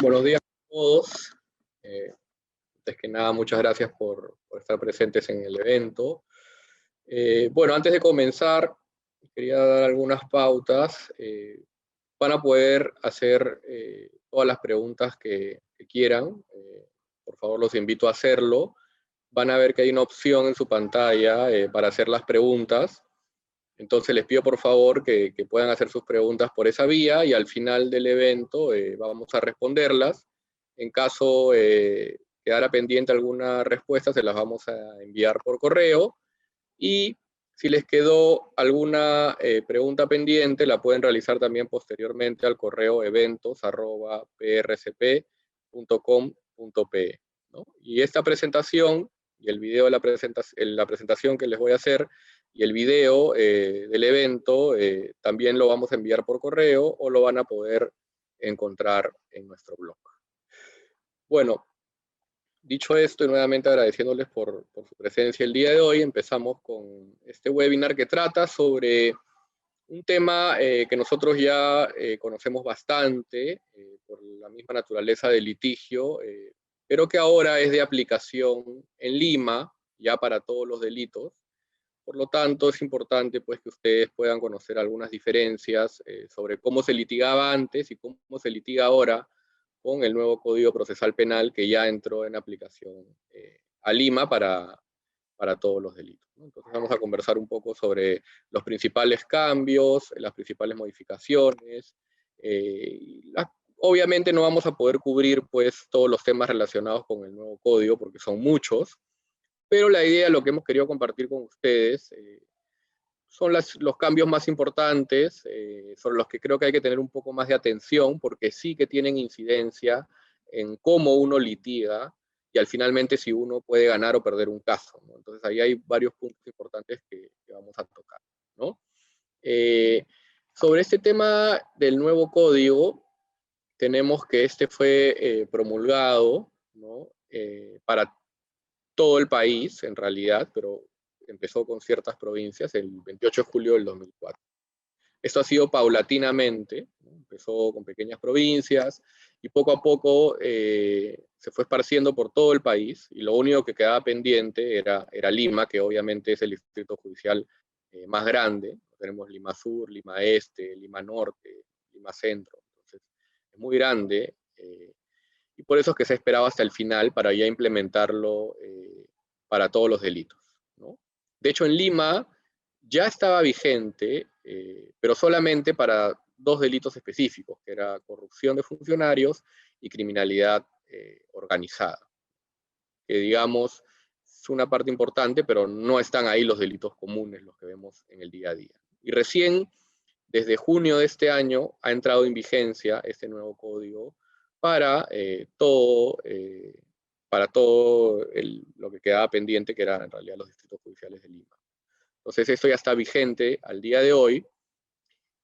buenos días a todos. Eh, antes que nada, muchas gracias por, estar presentes en el evento. Eh, bueno, antes de comenzar, quería dar algunas pautas. Eh, van a poder hacer todas las preguntas que quieran. por favor, los invito a hacerlo. Van a ver que hay una opción en su pantalla para hacer las preguntas. Entonces les pido por favor que, puedan hacer sus preguntas por esa vía y al final del evento eh, vamos a responderlas. En caso eh, quedara pendiente alguna respuesta, se las vamos a enviar por correo. Y si les quedó alguna eh, pregunta pendiente, la pueden realizar también posteriormente al correo eventos.prcp.com.pe. Y esta presentación y el video de la, la presentación que les voy a hacer y el video eh, del evento eh, también lo vamos a enviar por correo o lo van a poder encontrar en nuestro blog. Bueno, dicho esto y nuevamente agradeciéndoles por, su presencia el día de hoy, empezamos con este webinar que trata sobre un tema eh, que nosotros ya conocemos bastante por la misma naturaleza del litigio, pero que ahora es de aplicación en Lima, ya para todos los delitos, por lo tanto, es importante pues, que ustedes puedan conocer algunas diferencias eh, sobre cómo se litigaba antes y cómo se litiga ahora con el nuevo Código Procesal Penal que ya entró en aplicación eh, a Lima para, para todos los delitos. Entonces vamos a conversar un poco sobre los principales cambios, las principales modificaciones. Eh, obviamente no vamos a poder cubrir pues, todos los temas relacionados con el nuevo código porque son muchos, pero la idea, lo que hemos querido compartir con ustedes, eh, son los cambios más importantes, eh, sobre los que creo que hay que tener un poco más de atención, porque sí que tienen incidencia en cómo uno litiga, y al finalmente si uno puede ganar o perder un caso. Entonces ahí hay varios puntos importantes que, vamos a tocar. Eh, sobre este tema del nuevo código, tenemos que este fue promulgado para todo el país, en realidad, pero empezó con ciertas provincias el 28 de julio del 2004. Esto ha sido paulatinamente, empezó con pequeñas provincias y poco a poco eh, se fue esparciendo por todo el país y lo único que quedaba pendiente era, era Lima, que obviamente es el distrito judicial eh, más grande. Tenemos Lima Sur, Lima Este, Lima Norte, Lima Centro. Muy grande. Eh, y por eso es que se esperaba hasta el final para ya implementarlo eh, para todos los delitos. De hecho, en Lima ya estaba vigente, eh, pero solamente para dos delitos específicos, que era corrupción de funcionarios y criminalidad organizada. Que digamos, es una parte importante, pero no están ahí los delitos comunes, los que vemos en el día a día. Y recién, desde junio de este año, ha entrado en vigencia este nuevo código para eh, todo, eh, para todo lo que quedaba pendiente, que eran en realidad los distritos judiciales de Lima. Entonces esto ya está vigente al día de hoy,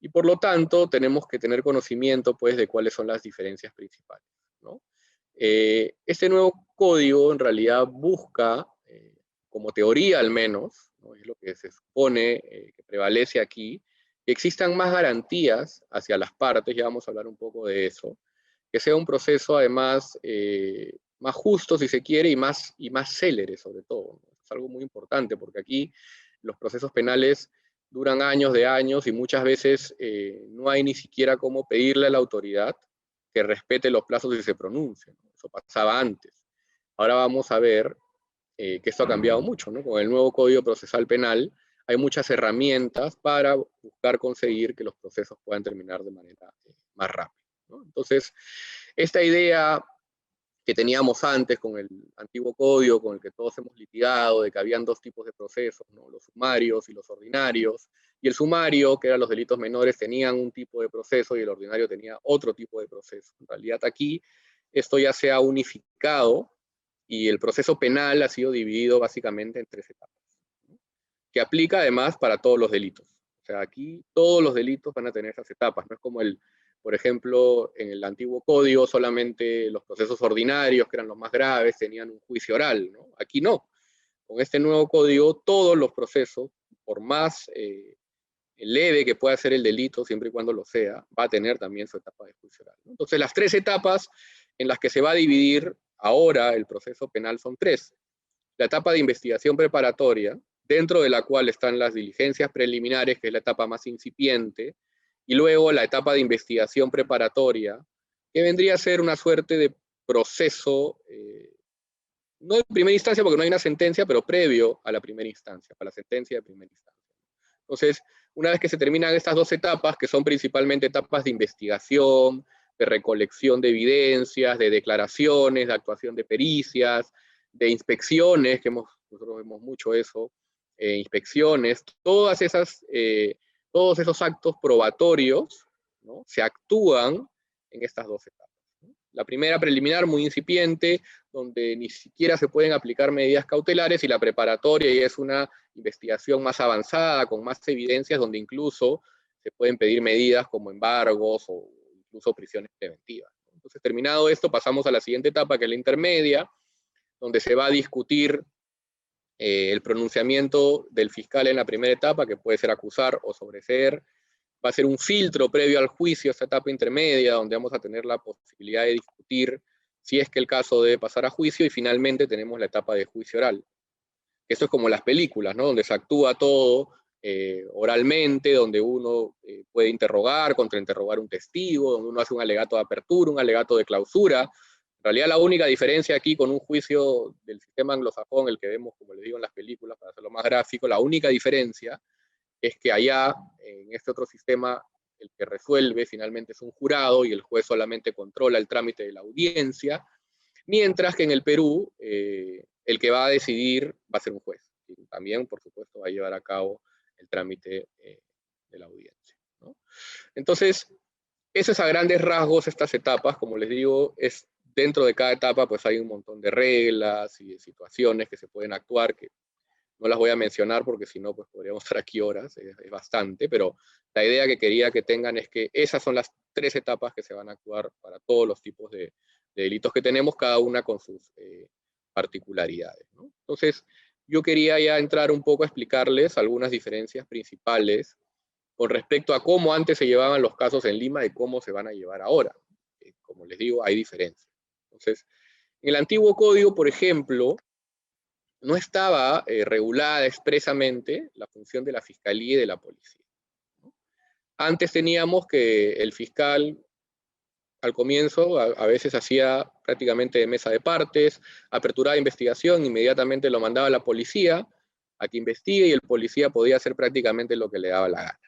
y por lo tanto tenemos que tener conocimiento pues, de cuáles son las diferencias principales. Eh, este nuevo código en realidad busca, como teoría al menos, es lo que se supone que prevalece aquí, que existan más garantías hacia las partes, ya vamos a hablar un poco de eso, que sea un proceso además eh, más justo, si se quiere, y más, y más célere sobre todo. Es algo muy importante, porque aquí los procesos penales duran años de años y muchas veces eh, no hay ni siquiera cómo pedirle a la autoridad que respete los plazos y se pronuncie. Eso pasaba antes. Ahora vamos a ver eh, que esto ha cambiado mucho. ¿no? Con el nuevo Código Procesal Penal hay muchas herramientas para buscar conseguir que los procesos puedan terminar de manera más rápida. Entonces, esta idea que teníamos antes con el antiguo código, con el que todos hemos litigado, de que habían dos tipos de procesos, los sumarios y los ordinarios, y el sumario, que eran los delitos menores, tenían un tipo de proceso y el ordinario tenía otro tipo de proceso. En realidad aquí esto ya se ha unificado y el proceso penal ha sido dividido básicamente en tres etapas, que aplica además para todos los delitos. O sea, aquí todos los delitos van a tener esas etapas, no es como el por ejemplo, en el antiguo código solamente los procesos ordinarios, que eran los más graves, tenían un juicio oral. Aquí no. Con este nuevo código, todos los procesos, por más eh, leve que pueda ser el delito, siempre y cuando lo sea, va a tener también su etapa de juicio oral. Entonces, las tres etapas en las que se va a dividir ahora el proceso penal son tres. La etapa de investigación preparatoria, dentro de la cual están las diligencias preliminares, que es la etapa más incipiente, y luego la etapa de investigación preparatoria, que vendría a ser una suerte de proceso, eh, no de primera instancia porque no hay una sentencia, pero previo a la primera instancia, para la sentencia de primera instancia. Entonces, una vez que se terminan estas dos etapas, que son principalmente etapas de investigación, de recolección de evidencias, de declaraciones, de actuación de pericias, de inspecciones, que hemos, nosotros vemos mucho eso, eh, inspecciones, todas esas, eh, todos esos actos probatorios se actúan en estas dos etapas. La primera preliminar muy incipiente, donde ni siquiera se pueden aplicar medidas cautelares, y la preparatoria y es una investigación más avanzada, con más evidencias, donde incluso se pueden pedir medidas como embargos o incluso prisiones preventivas. Entonces, terminado esto, pasamos a la siguiente etapa, que es la intermedia, donde se va a discutir eh, el pronunciamiento del fiscal en la primera etapa, que puede ser acusar o sobreseer. Va a ser un filtro previo al juicio, esta etapa intermedia, donde vamos a tener la posibilidad de discutir si es que el caso debe pasar a juicio, y finalmente tenemos la etapa de juicio oral. Esto es como las películas, ¿no? Donde se actúa todo eh, oralmente, donde uno eh, puede interrogar, contrainterrogar un testigo, donde uno hace un alegato de apertura, un alegato de clausura. En realidad la única diferencia aquí con un juicio del sistema anglosajón, el que vemos, como les digo, en las películas, para hacerlo más gráfico, la única diferencia es que allá, en este otro sistema, el que resuelve finalmente es un jurado y el juez solamente controla el trámite de la audiencia, mientras que en el Perú eh, el que va a decidir va a ser un juez. Y también, por supuesto, va a llevar a cabo el trámite eh, de la audiencia. Entonces, esas a grandes rasgos, estas etapas, como les digo, es dentro de cada etapa pues hay un montón de reglas y de situaciones que se pueden actuar, que no las voy a mencionar porque si no, pues podríamos estar aquí horas, es, bastante, pero la idea que quería que tengan es que esas son las tres etapas que se van a actuar para todos los tipos de, delitos que tenemos, cada una con sus eh, particularidades. Entonces, yo quería ya entrar un poco a explicarles algunas diferencias principales con respecto a cómo antes se llevaban los casos en Lima y cómo se van a llevar ahora. Eh, como les digo, hay diferencias. Entonces, en el antiguo código, por ejemplo, no estaba eh, regulada expresamente la función de la fiscalía y de la policía. Antes teníamos que el fiscal al comienzo a, veces hacía prácticamente de mesa de partes, aperturaba investigación, inmediatamente lo mandaba a la policía a que investigue y el policía podía hacer prácticamente lo que le daba la gana.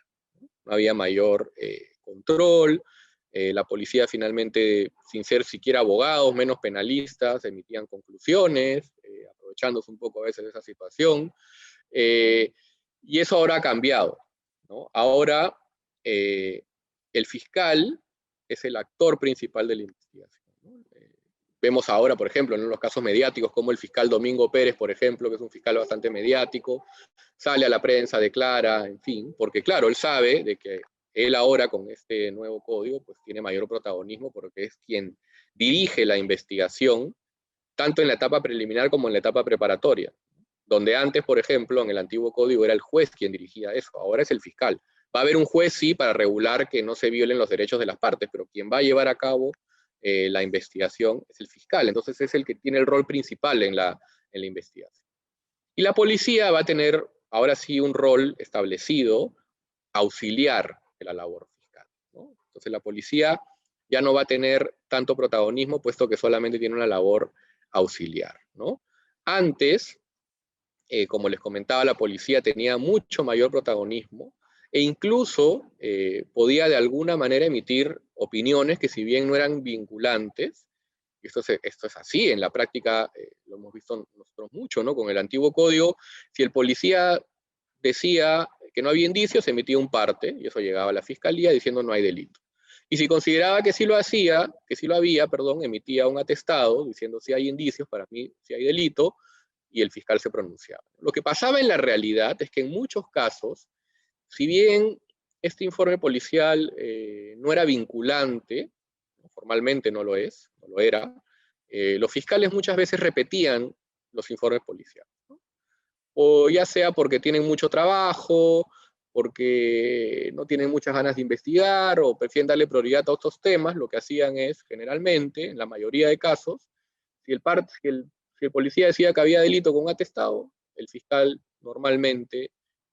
No había mayor eh, control, eh, la policía finalmente, sin ser siquiera abogados, menos penalistas, emitían conclusiones, eh, aprovechándose un poco a veces de esa situación. y eso ahora ha cambiado. Ahora el fiscal es el actor principal de la investigación. Eh, vemos ahora, por ejemplo, en los casos mediáticos, como el fiscal Domingo Pérez, por ejemplo, que es un fiscal bastante mediático, sale a la prensa, declara, en fin, porque claro, él sabe de que él ahora con este nuevo código pues tiene mayor protagonismo porque es quien dirige la investigación, tanto en la etapa preliminar como en la etapa preparatoria. Donde antes, por ejemplo, en el antiguo código era el juez quien dirigía eso, ahora es el fiscal. Va a haber un juez, sí, para regular que no se violen los derechos de las partes, pero quien va a llevar a cabo eh, la investigación es el fiscal. Entonces es el que tiene el rol principal en la, en la investigación. Y la policía va a tener ahora sí un rol establecido, auxiliar la labor fiscal. Entonces la policía ya no va a tener tanto protagonismo, puesto que solamente tiene una labor auxiliar. ¿no? Antes, eh, como les comentaba, la policía tenía mucho mayor protagonismo, e incluso eh, podía de alguna manera emitir opiniones que si bien no eran vinculantes, esto es así, en la práctica eh, lo hemos visto nosotros mucho, ¿no? Con el antiguo código, si el policía decía que no había indicios, emitía un parte, y eso llegaba a la fiscalía diciendo no hay delito. Y si consideraba que sí lo hacía, que sí lo había, perdón, emitía un atestado diciendo si hay indicios, para mí si hay delito, y el fiscal se pronunciaba. Lo que pasaba en la realidad es que en muchos casos, si bien este informe policial eh, no era vinculante, formalmente no lo es, no lo era, eh, los fiscales muchas veces repetían los informes policiales. O ya sea porque tienen mucho trabajo, porque no tienen muchas ganas de investigar o prefieren darle prioridad a otros temas, lo que hacían es, generalmente, en la mayoría de casos, si el, el, si el policía decía que había delito con un atestado, el fiscal normalmente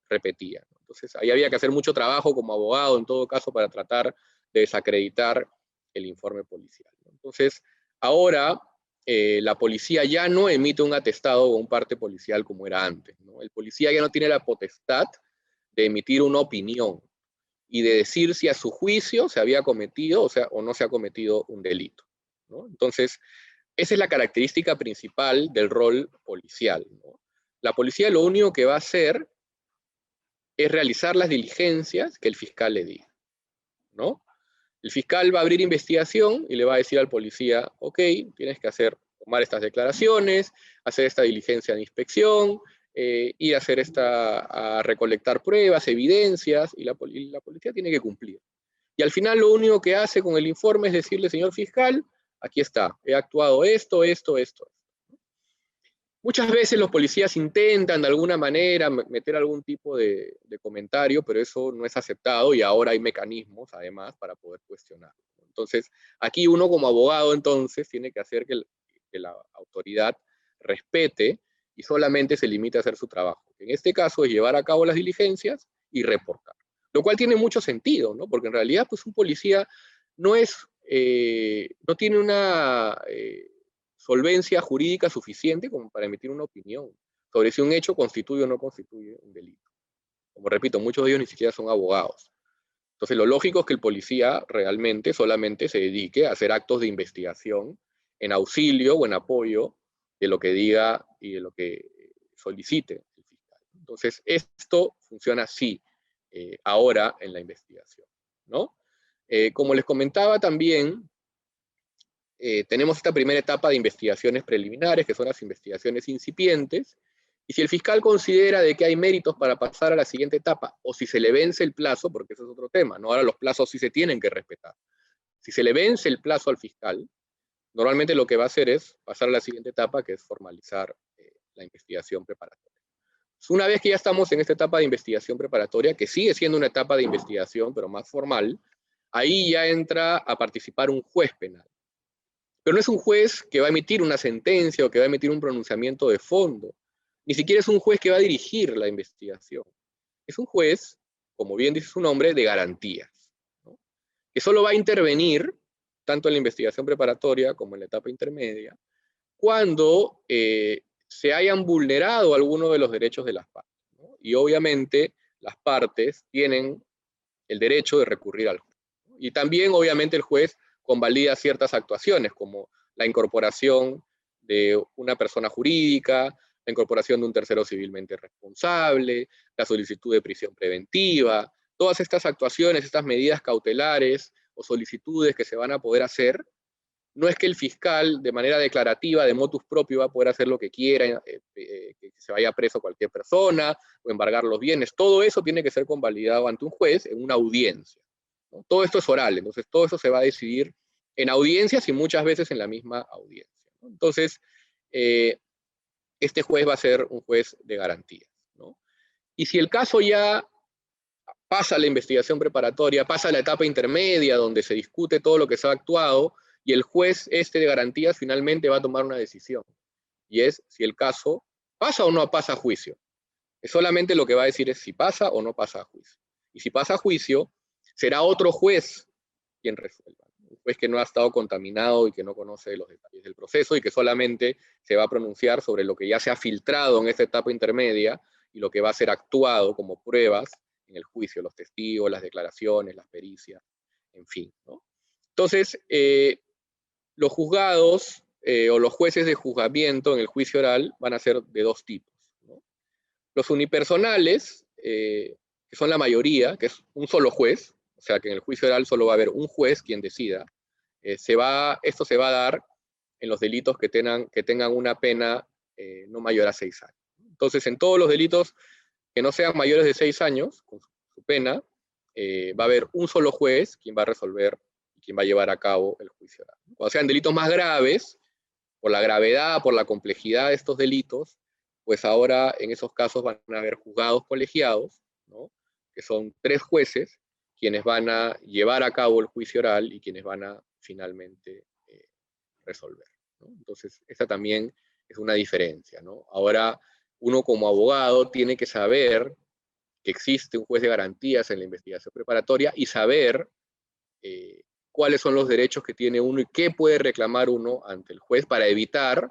repetía. Entonces, ahí había que hacer mucho trabajo como abogado, en todo caso, para tratar de desacreditar el informe policial. Entonces, ahora eh, la policía ya no emite un atestado o un parte policial como era antes. El policía ya no tiene la potestad de emitir una opinión y de decir si a su juicio se había cometido o no se ha cometido un delito. Entonces, esa es la característica principal del rol policial. La policía lo único que va a hacer es realizar las diligencias que el fiscal le diga. ¿no? El fiscal va a abrir investigación y le va a decir al policía, ok, tienes que hacer, tomar estas declaraciones, hacer esta diligencia de inspección, eh, ir a hacer esta, recolectar pruebas, evidencias, y la policía tiene que cumplir. Y al final lo único que hace con el informe es decirle, señor fiscal, aquí está, he actuado esto, esto, esto. Muchas veces los policías intentan de alguna manera meter algún tipo de, comentario, pero eso no es aceptado y ahora hay mecanismos además para poder cuestionarlo. Entonces, aquí uno como abogado entonces tiene que hacer que, la autoridad respete y solamente se limite a hacer su trabajo. En este caso es llevar a cabo las diligencias y reportar. Lo cual tiene mucho sentido, ¿no? Porque en realidad pues un policía no es, eh, no tiene una... Eh, solvencia jurídica suficiente como para emitir una opinión sobre si un hecho constituye o no constituye un delito. Como repito, muchos de ellos ni siquiera son abogados. Entonces, lo lógico es que el policía realmente solamente se dedique a hacer actos de investigación en auxilio o en apoyo de lo que diga y de lo que solicite el fiscal. Entonces, esto funciona así eh, ahora en la investigación. ¿no? Eh, como les comentaba también, eh, tenemos esta primera etapa de investigaciones preliminares, que son las investigaciones incipientes, y si el fiscal considera de que hay méritos para pasar a la siguiente etapa, o si se le vence el plazo, porque eso es otro tema, ¿no? ahora los plazos sí se tienen que respetar. Si se le vence el plazo al fiscal, normalmente lo que va a hacer es pasar a la siguiente etapa, que es formalizar eh, la investigación preparatoria. Una vez que ya estamos en esta etapa de investigación preparatoria, que sigue siendo una etapa de investigación, pero más formal, ahí ya entra a participar un juez penal. Pero no es un juez que va a emitir una sentencia o que va a emitir un pronunciamiento de fondo. Ni siquiera es un juez que va a dirigir la investigación. Es un juez, como bien dice su nombre, de garantías. Que solo va a intervenir, tanto en la investigación preparatoria como en la etapa intermedia, cuando eh, se hayan vulnerado algunos de los derechos de las partes. Y obviamente las partes tienen el derecho de recurrir al juez. Y también obviamente el juez convalida ciertas actuaciones, como la incorporación de una persona jurídica, la incorporación de un tercero civilmente responsable, la solicitud de prisión preventiva, todas estas actuaciones, estas medidas cautelares o solicitudes que se van a poder hacer, no es que el fiscal de manera declarativa, de motus propio, va a poder hacer lo que quiera, eh, eh, que se vaya preso cualquier persona o embargar los bienes. Todo eso tiene que ser convalidado ante un juez en una audiencia. Todo esto es oral, entonces todo eso se va a decidir en audiencias y muchas veces en la misma audiencia. Entonces, eh, este juez va a ser un juez de garantías. Y si el caso ya pasa la investigación preparatoria, pasa la etapa intermedia donde se discute todo lo que se ha actuado, y el juez este de garantías finalmente va a tomar una decisión. Y es si el caso pasa o no pasa a juicio. Es solamente lo que va a decir es si pasa o no pasa a juicio. Y si pasa a juicio, será otro juez quien resuelva. Un juez que no ha estado contaminado y que no conoce los detalles del proceso y que solamente se va a pronunciar sobre lo que ya se ha filtrado en esta etapa intermedia y lo que va a ser actuado como pruebas en el juicio, los testigos, las declaraciones, las pericias, en fin. Entonces, eh, los juzgados eh, o los jueces de juzgamiento en el juicio oral van a ser de dos tipos. Los unipersonales, eh, que son la mayoría, que es un solo juez, o sea que en el juicio oral solo va a haber un juez quien decida, eh, se va, esto se va a dar en los delitos que tengan, que tengan una pena eh, no mayor a seis años. Entonces, en todos los delitos que no sean mayores de seis años, con su, pena, eh, va a haber un solo juez quien va a resolver y quien va a llevar a cabo el juicio oral. Cuando sean delitos más graves, por la gravedad, por la complejidad de estos delitos, pues ahora en esos casos van a haber juzgados colegiados, ¿no? que son tres jueces quienes van a llevar a cabo el juicio oral y quienes van a finalmente eh, resolver. Entonces, esa también es una diferencia. Ahora, uno como abogado tiene que saber que existe un juez de garantías en la investigación preparatoria y saber eh, cuáles son los derechos que tiene uno y qué puede reclamar uno ante el juez para evitar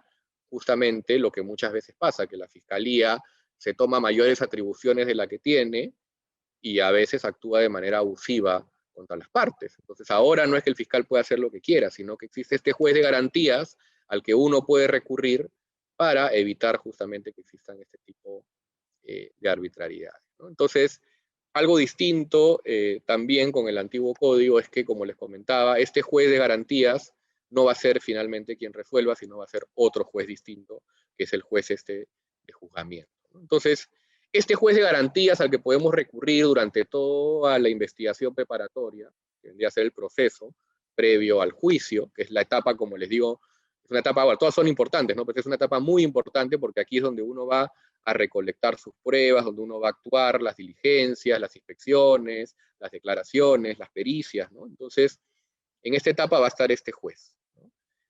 justamente lo que muchas veces pasa, que la fiscalía se toma mayores atribuciones de la que tiene y a veces actúa de manera abusiva contra las partes. Entonces ahora no es que el fiscal pueda hacer lo que quiera, sino que existe este juez de garantías al que uno puede recurrir para evitar justamente que existan este tipo eh, de arbitrariedades. Entonces, algo distinto eh, también con el antiguo código es que, como les comentaba, este juez de garantías no va a ser finalmente quien resuelva, sino va a ser otro juez distinto, que es el juez este de juzgamiento. Entonces, este juez de garantías al que podemos recurrir durante toda la investigación preparatoria, que vendría a ser el proceso previo al juicio, que es la etapa, como les digo, es una etapa, todas son importantes, ¿no? Pero es una etapa muy importante porque aquí es donde uno va a recolectar sus pruebas, donde uno va a actuar, las diligencias, las inspecciones, las declaraciones, las pericias, ¿no? Entonces, en esta etapa va a estar este juez.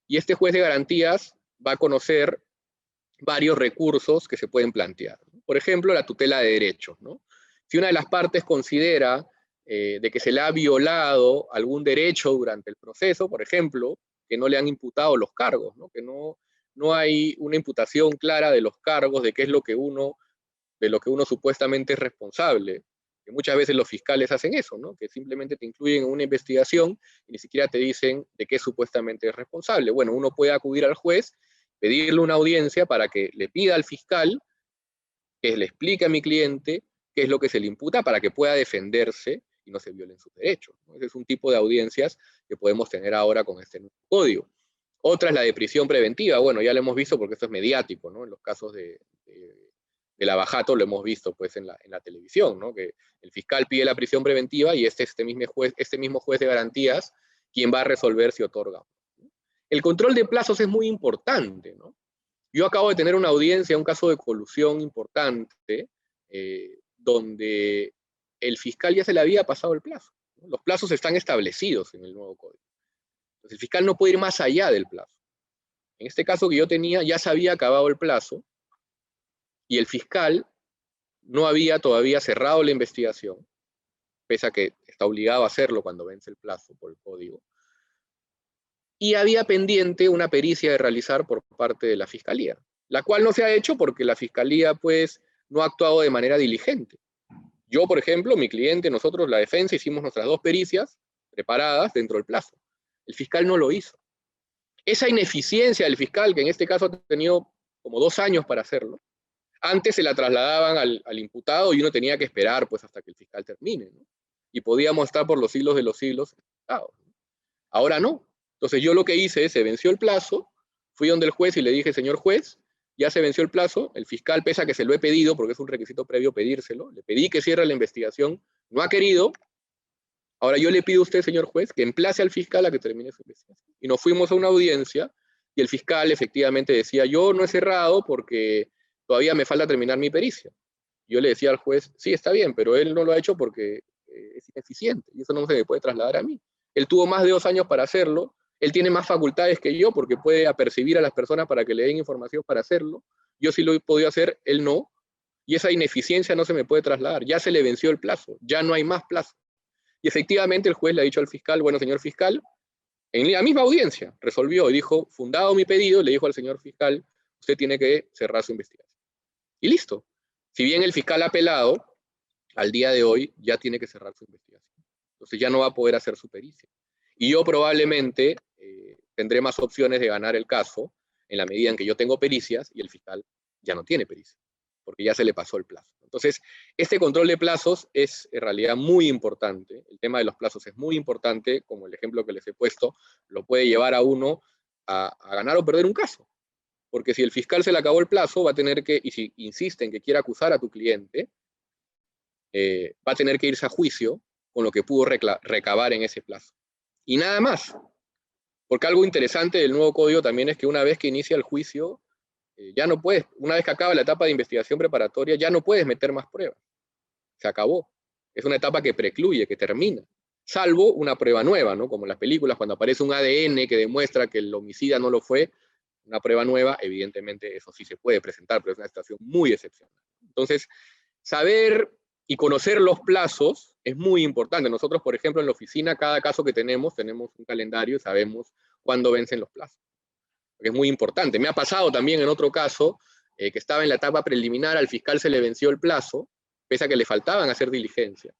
Y este juez de garantías va a conocer varios recursos que se pueden plantear. Por ejemplo, la tutela de derechos. ¿no? Si una de las partes considera eh, de que se le ha violado algún derecho durante el proceso, por ejemplo, que no le han imputado los cargos, ¿no? que no, no hay una imputación clara de los cargos, de qué es lo que uno, de lo que uno supuestamente es responsable, que muchas veces los fiscales hacen eso, ¿no? que simplemente te incluyen en una investigación y ni siquiera te dicen de qué supuestamente es responsable. Bueno, uno puede acudir al juez, pedirle una audiencia para que le pida al fiscal que le explique a mi cliente qué es lo que se le imputa para que pueda defenderse y no se violen sus derechos. Ese es un tipo de audiencias que podemos tener ahora con este nuevo código. Otra es la de prisión preventiva. Bueno, ya lo hemos visto porque esto es mediático, ¿no? En los casos de del abajato lo hemos visto pues en la, en la televisión, ¿no? que el fiscal pide la prisión preventiva y este, este, mismo juez, este mismo juez de garantías quien va a resolver si otorga. El control de plazos es muy importante. ¿no? Yo acabo de tener una audiencia, un caso de colusión importante, eh, donde el fiscal ya se le había pasado el plazo. Los plazos están establecidos en el nuevo código. Entonces el fiscal no puede ir más allá del plazo. En este caso que yo tenía, ya se había acabado el plazo, y el fiscal no había todavía cerrado la investigación, pese a que está obligado a hacerlo cuando vence el plazo por el código, y había pendiente una pericia de realizar por parte de la fiscalía, la cual no se ha hecho porque la fiscalía pues no ha actuado de manera diligente. Yo, por ejemplo, mi cliente, nosotros, la defensa, hicimos nuestras dos pericias preparadas dentro del plazo. El fiscal no lo hizo. Esa ineficiencia del fiscal, que en este caso ha tenido como dos años para hacerlo, antes se la trasladaban al, imputado y uno tenía que esperar pues hasta que el fiscal termine, ¿no? Y podíamos estar por los siglos de los siglos Ahora no. Entonces yo lo que hice, se venció el plazo, fui donde el juez y le dije, señor juez, ya se venció el plazo, el fiscal, pesa que se lo he pedido, porque es un requisito previo pedírselo, le pedí que cierre la investigación, no ha querido, ahora yo le pido a usted, señor juez, que emplace al fiscal a que termine su investigación. Y nos fuimos a una audiencia, y el fiscal efectivamente decía, yo no he cerrado porque todavía me falta terminar mi pericia. Yo le decía al juez, sí, está bien, pero él no lo ha hecho porque eh, es ineficiente y eso no se me puede trasladar a mí. Él tuvo más de dos años para hacerlo, él tiene más facultades que yo porque puede apercibir a las personas para que le den información para hacerlo. Yo sí lo he podido hacer, él no. Y esa ineficiencia no se me puede trasladar. Ya se le venció el plazo, ya no hay más plazo. Y efectivamente el juez le ha dicho al fiscal, bueno, señor fiscal, en la misma audiencia resolvió y dijo, fundado mi pedido, le dijo al señor fiscal, usted tiene que cerrar su investigación. Y listo. Si bien el fiscal ha apelado, al día de hoy ya tiene que cerrar su investigación. Entonces ya no va a poder hacer su pericia. Y yo probablemente eh, tendré más opciones de ganar el caso en la medida en que yo tengo pericias y el fiscal ya no tiene pericia, porque ya se le pasó el plazo. Entonces, este control de plazos es en realidad muy importante. El tema de los plazos es muy importante, como el ejemplo que les he puesto, lo puede llevar a uno a ganar o perder un caso porque si el fiscal se le acabó el plazo, va a tener que, y si insiste en que quiera acusar a tu cliente, eh, va a tener que irse a juicio con lo que pudo recabar en ese plazo. Y nada más. Porque algo interesante del nuevo código también es que una vez que inicia el juicio, eh, ya no puedes, una vez que acaba la etapa de investigación preparatoria, ya no puedes meter más pruebas. Se acabó. Es una etapa que precluye, que termina. Salvo una prueba nueva, ¿no? Como en las películas, cuando aparece un ADN que demuestra que el homicida no lo fue, una prueba nueva, evidentemente eso sí se puede presentar, pero es una situación muy excepcional. Entonces, saber y conocer los plazos es muy importante. Nosotros, por ejemplo, en la oficina, cada caso que tenemos, tenemos un calendario y sabemos cuándo vencen los plazos. Es muy importante. Me ha pasado también en otro caso eh, que estaba en la etapa preliminar, al fiscal se le venció el plazo, pese a que le faltaban hacer diligencias.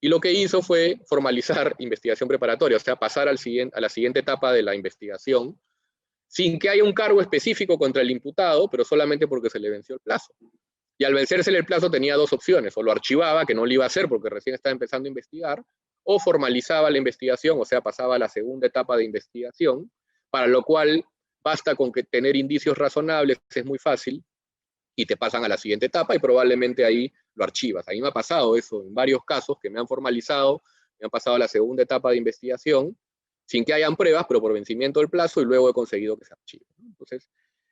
Y lo que hizo fue formalizar investigación preparatoria, o sea, pasar a la siguiente etapa de la investigación, sin que haya un cargo específico contra el imputado, pero solamente porque se le venció el plazo. Y al vencerse el plazo tenía dos opciones, o lo archivaba, que no lo iba a hacer porque recién estaba empezando a investigar, o formalizaba la investigación, o sea, pasaba a la segunda etapa de investigación, para lo cual basta con que tener indicios razonables, es muy fácil, y te pasan a la siguiente etapa y probablemente ahí lo archivas. A mí me ha pasado eso en varios casos que me han formalizado, me han pasado a la segunda etapa de investigación, sin que hayan pruebas, pero por vencimiento del plazo y luego he conseguido que se archive. Entonces,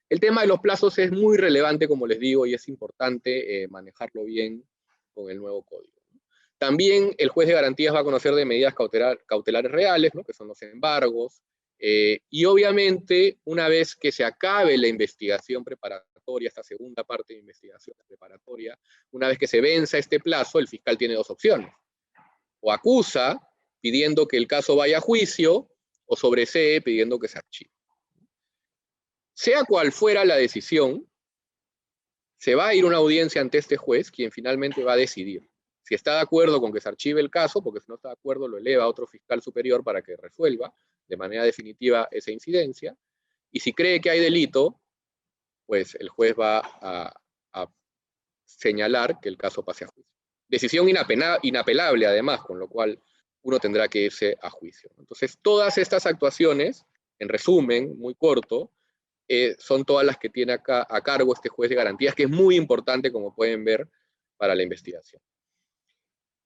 el tema de los plazos es muy relevante, como les digo, y es importante eh, manejarlo bien con el nuevo código. También el juez de garantías va a conocer de medidas cautelares reales, que son los embargos, eh, y obviamente, una vez que se acabe la investigación preparatoria, esta segunda parte de investigación preparatoria, una vez que se venza este plazo, el fiscal tiene dos opciones. O acusa pidiendo que el caso vaya a juicio, o sobresee pidiendo que se archive. Sea cual fuera la decisión, se va a ir una audiencia ante este juez, quien finalmente va a decidir. Si está de acuerdo con que se archive el caso, porque si no está de acuerdo lo eleva a otro fiscal superior para que resuelva, de manera definitiva esa incidencia, y si cree que hay delito, pues el juez va a, señalar que el caso pase a juicio. Decisión inapelable además, con lo cual uno tendrá que irse a juicio. Entonces, todas estas actuaciones, en resumen, muy corto, eh, son todas las que tiene acá a cargo este juez de garantías, que es muy importante, como pueden ver, para la investigación.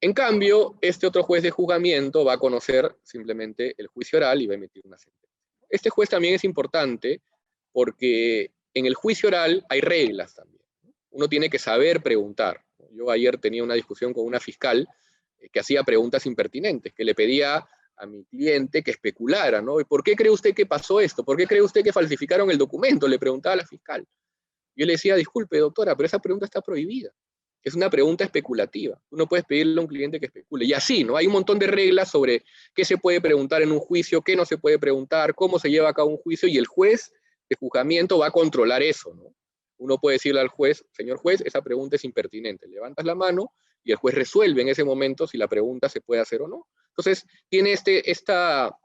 En cambio, este otro juez de juzgamiento va a conocer simplemente el juicio oral y va a emitir una sentencia. Este juez también es importante porque en el juicio oral hay reglas también. Uno tiene que saber preguntar. Yo ayer tenía una discusión con una fiscal eh, que hacía preguntas impertinentes, que le pedía a mi cliente que especulara, ¿no? ¿Por qué cree usted que pasó esto? ¿Por qué cree usted que falsificaron el documento? Le preguntaba a la fiscal. Yo le decía, disculpe, doctora, pero esa pregunta está prohibida es una pregunta especulativa. Tú no puedes pedirle a un cliente que especule. Y así, ¿no? Hay un montón de reglas sobre qué se puede preguntar en un juicio, qué no se puede preguntar, cómo se lleva a cabo un juicio, y el juez de juzgamiento va a controlar eso, ¿no? Uno puede decirle al juez, señor juez, esa pregunta es impertinente. Levantas la mano y el juez resuelve en ese momento si la pregunta se puede hacer o no. Entonces, tiene este, esta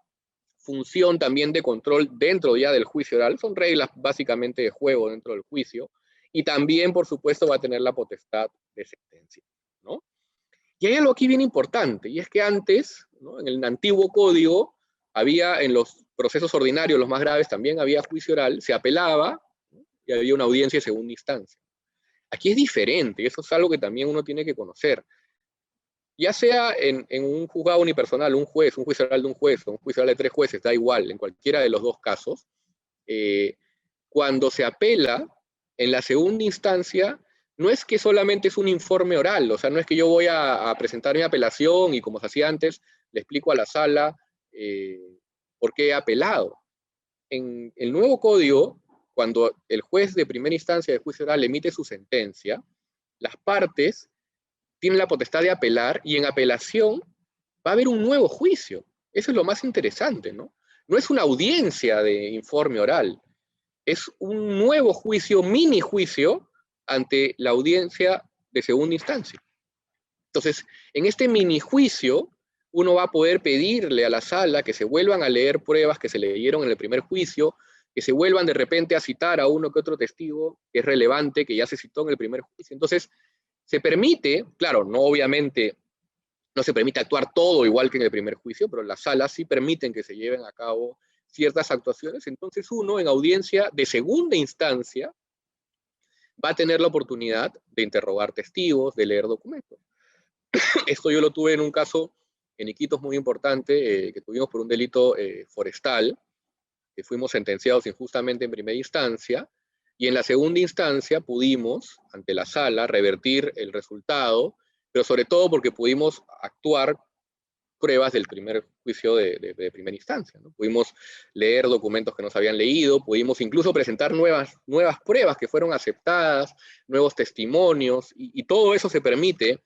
función también de control dentro ya del juicio oral. Son reglas básicamente de juego dentro del juicio y también, por supuesto, va a tener la potestad de sentencia, ¿no? Y hay algo aquí bien importante, y es que antes, ¿no? en el antiguo código, había en los procesos ordinarios, los más graves, también había juicio oral, se apelaba y había una audiencia de segunda instancia. Aquí es diferente, eso es algo que también uno tiene que conocer. Ya sea en, un juzgado unipersonal, un juez, un juicio oral de un juez, o un juicio oral de tres jueces, da igual, en cualquiera de los dos casos, eh, cuando se apela, en la segunda instancia, no es que solamente es un informe oral, o sea, no es que yo voy a, presentar mi apelación y como se hacía antes, le explico a la sala eh, por qué he apelado. En el nuevo código, cuando el juez de primera instancia de juicio oral emite su sentencia, las partes tienen la potestad de apelar y en apelación va a haber un nuevo juicio. Eso es lo más interesante, ¿no? No es una audiencia de informe oral, es un nuevo juicio, mini juicio, ante la audiencia de segunda instancia. Entonces, en este mini juicio, uno va a poder pedirle a la sala que se vuelvan a leer pruebas que se leyeron en el primer juicio, que se vuelvan de repente a citar a uno que otro testigo que es relevante, que ya se citó en el primer juicio. Entonces, se permite, claro, no obviamente, no se permite actuar todo igual que en el primer juicio, pero las salas sí permiten que se lleven a cabo ciertas actuaciones, entonces uno en audiencia de segunda instancia va a tener la oportunidad de interrogar testigos, de leer documentos. Esto yo lo tuve en un caso en Iquitos muy importante eh, que tuvimos por un delito eh, forestal, que fuimos sentenciados injustamente en primera instancia, y en la segunda instancia pudimos, ante la sala, revertir el resultado pero sobre todo porque pudimos actuar pruebas del primer juicio de, primera instancia. ¿no? Pudimos leer documentos que nos habían leído, pudimos incluso presentar nuevas, nuevas pruebas que fueron aceptadas, nuevos testimonios, y, y todo eso se permite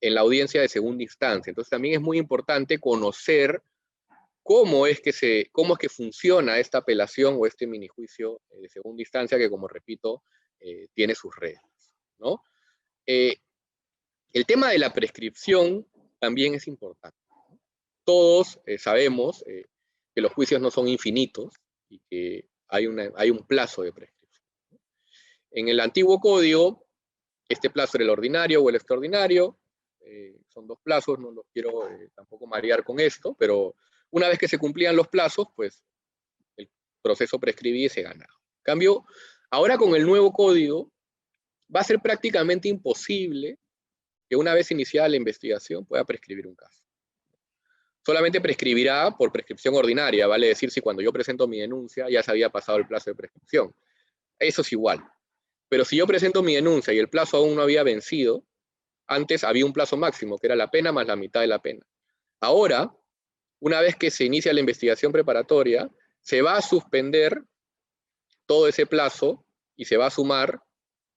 en la audiencia de segunda instancia. Entonces también es muy importante conocer cómo es que, se, cómo es que funciona esta apelación o este minijuicio eh, de segunda instancia que, como repito, eh, tiene sus reglas. ¿no? Eh, el tema de la prescripción también es importante. Todos sabemos que los juicios no son infinitos y que hay, una, hay un plazo de prescripción. En el antiguo código, este plazo era el ordinario o el extraordinario, son dos plazos, no los quiero tampoco marear con esto, pero una vez que se cumplían los plazos, pues el proceso prescribía y se ganaba. Cambio, ahora con el nuevo código, va a ser prácticamente imposible que una vez iniciada la investigación pueda prescribir un caso. Solamente prescribirá por prescripción ordinaria, vale decir si cuando yo presento mi denuncia ya se había pasado el plazo de prescripción. Eso es igual. Pero si yo presento mi denuncia y el plazo aún no había vencido, antes había un plazo máximo, que era la pena más la mitad de la pena. Ahora, una vez que se inicia la investigación preparatoria, se va a suspender todo ese plazo y se va a sumar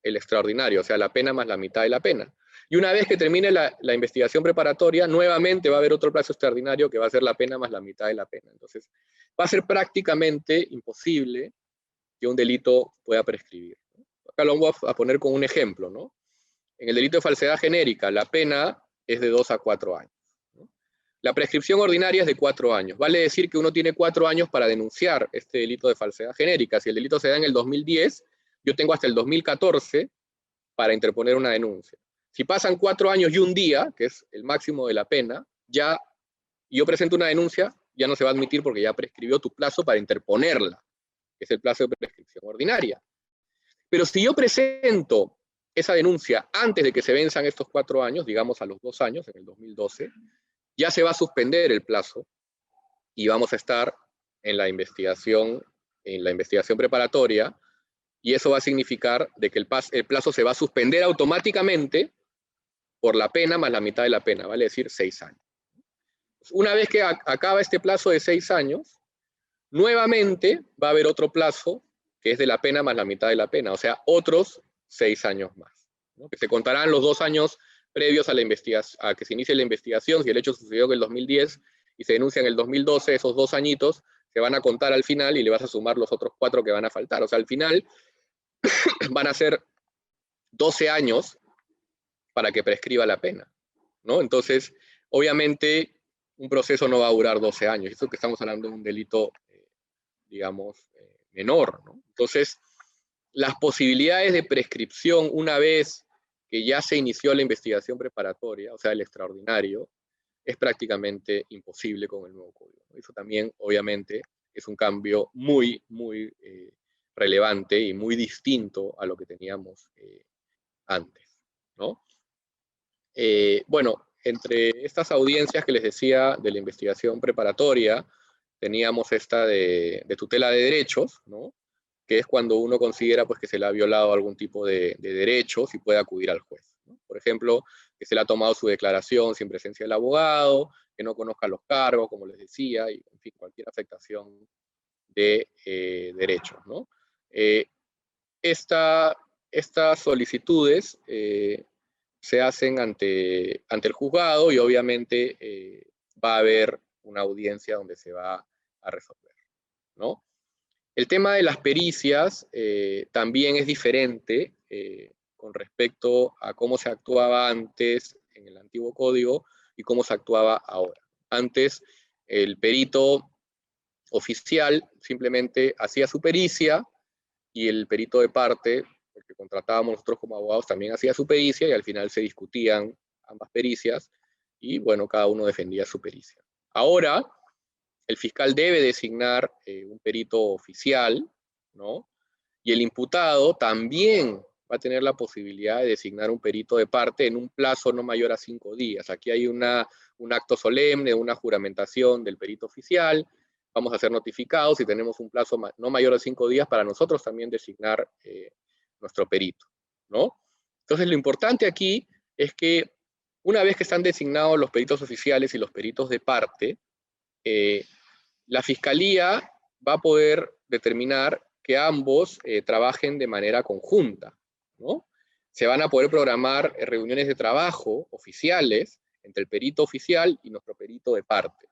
el extraordinario, o sea, la pena más la mitad de la pena. Y una vez que termine la, investigación preparatoria, nuevamente va a haber otro plazo extraordinario que va a ser la pena más la mitad de la pena. Entonces, va a ser prácticamente imposible que un delito pueda prescribir. Acá lo voy a poner con un ejemplo, ¿no? En el delito de falsedad genérica, la pena es de 2 a 4 años. La prescripción ordinaria es de cuatro años. Vale decir que uno tiene cuatro años para denunciar este delito de falsedad genérica. Si el delito se da en el 2010, yo tengo hasta el 2014 para interponer una denuncia. Si pasan cuatro años y un día, que es el máximo de la pena, ya yo presento una denuncia, ya no se va a admitir porque ya prescribió tu plazo para interponerla, es el plazo de prescripción ordinaria. Pero si yo presento esa denuncia antes de que se venzan estos cuatro años, digamos a los dos años, en el 2012, ya se va a suspender el plazo y vamos a estar en la investigación, en la investigación preparatoria, y eso va a significar de que el, plazo se va a suspender automáticamente por la pena más la mitad de la pena, vale decir seis años. Una vez que acaba este plazo de seis años, nuevamente va a haber otro plazo que es de la pena más la mitad de la pena, o sea, otros seis años más, se contarán los dos años previos a, la a que se inicie la investigación, si el hecho sucedió en el 2010 y se denuncia en el 2012, esos dos añitos se van a contar al final y le vas a sumar los otros cuatro que van a faltar. O sea, al final van a ser 12 años para que prescriba la pena, ¿no? Entonces, obviamente, un proceso no va a durar 12 años. Esto que estamos hablando de un delito, eh, digamos, eh, menor, ¿no? Entonces, las posibilidades de prescripción una vez que ya se inició la investigación preparatoria, o sea, el extraordinario, es prácticamente imposible con el nuevo código. Eso también, obviamente, es un cambio muy, muy eh, relevante y muy distinto a lo que teníamos eh, antes. ¿no? Eh, bueno, entre estas audiencias que les decía de la investigación preparatoria, teníamos esta de, de tutela de derechos, ¿no? Que es cuando uno considera pues, que se le ha violado algún tipo de, derechos y puede acudir al juez. Por ejemplo, que se le ha tomado su declaración sin presencia del abogado, que no conozca los cargos, como les decía, y en fin, cualquier afectación de eh, derechos. Eh, estas solicitudes eh, se hacen ante, ante el juzgado y obviamente va a haber una audiencia donde se va a resolver. ¿no? El tema de las pericias eh, también es diferente eh, con respecto a cómo se actuaba antes en el antiguo código y cómo se actuaba ahora. Antes, el perito oficial simplemente hacía su pericia y el perito de parte, el que contratábamos nosotros como abogados, también hacía su pericia y al final se discutían ambas pericias y bueno, cada uno defendía su pericia. Ahora, el fiscal debe designar eh, un perito oficial, ¿no? Y el imputado también va a tener la posibilidad de designar un perito de parte en un plazo no mayor a cinco días. Aquí hay una, un acto solemne, una juramentación del perito oficial, vamos a ser notificados y tenemos un plazo no mayor a cinco días para nosotros también designar eh, nuestro perito, ¿no? Entonces lo importante aquí es que Una vez que están designados los peritos oficiales y los peritos de parte, eh, la fiscalía va a poder determinar que ambos eh, trabajen de manera conjunta, ¿no? Se van a poder programar reuniones de trabajo oficiales entre el perito oficial y nuestro perito de parte.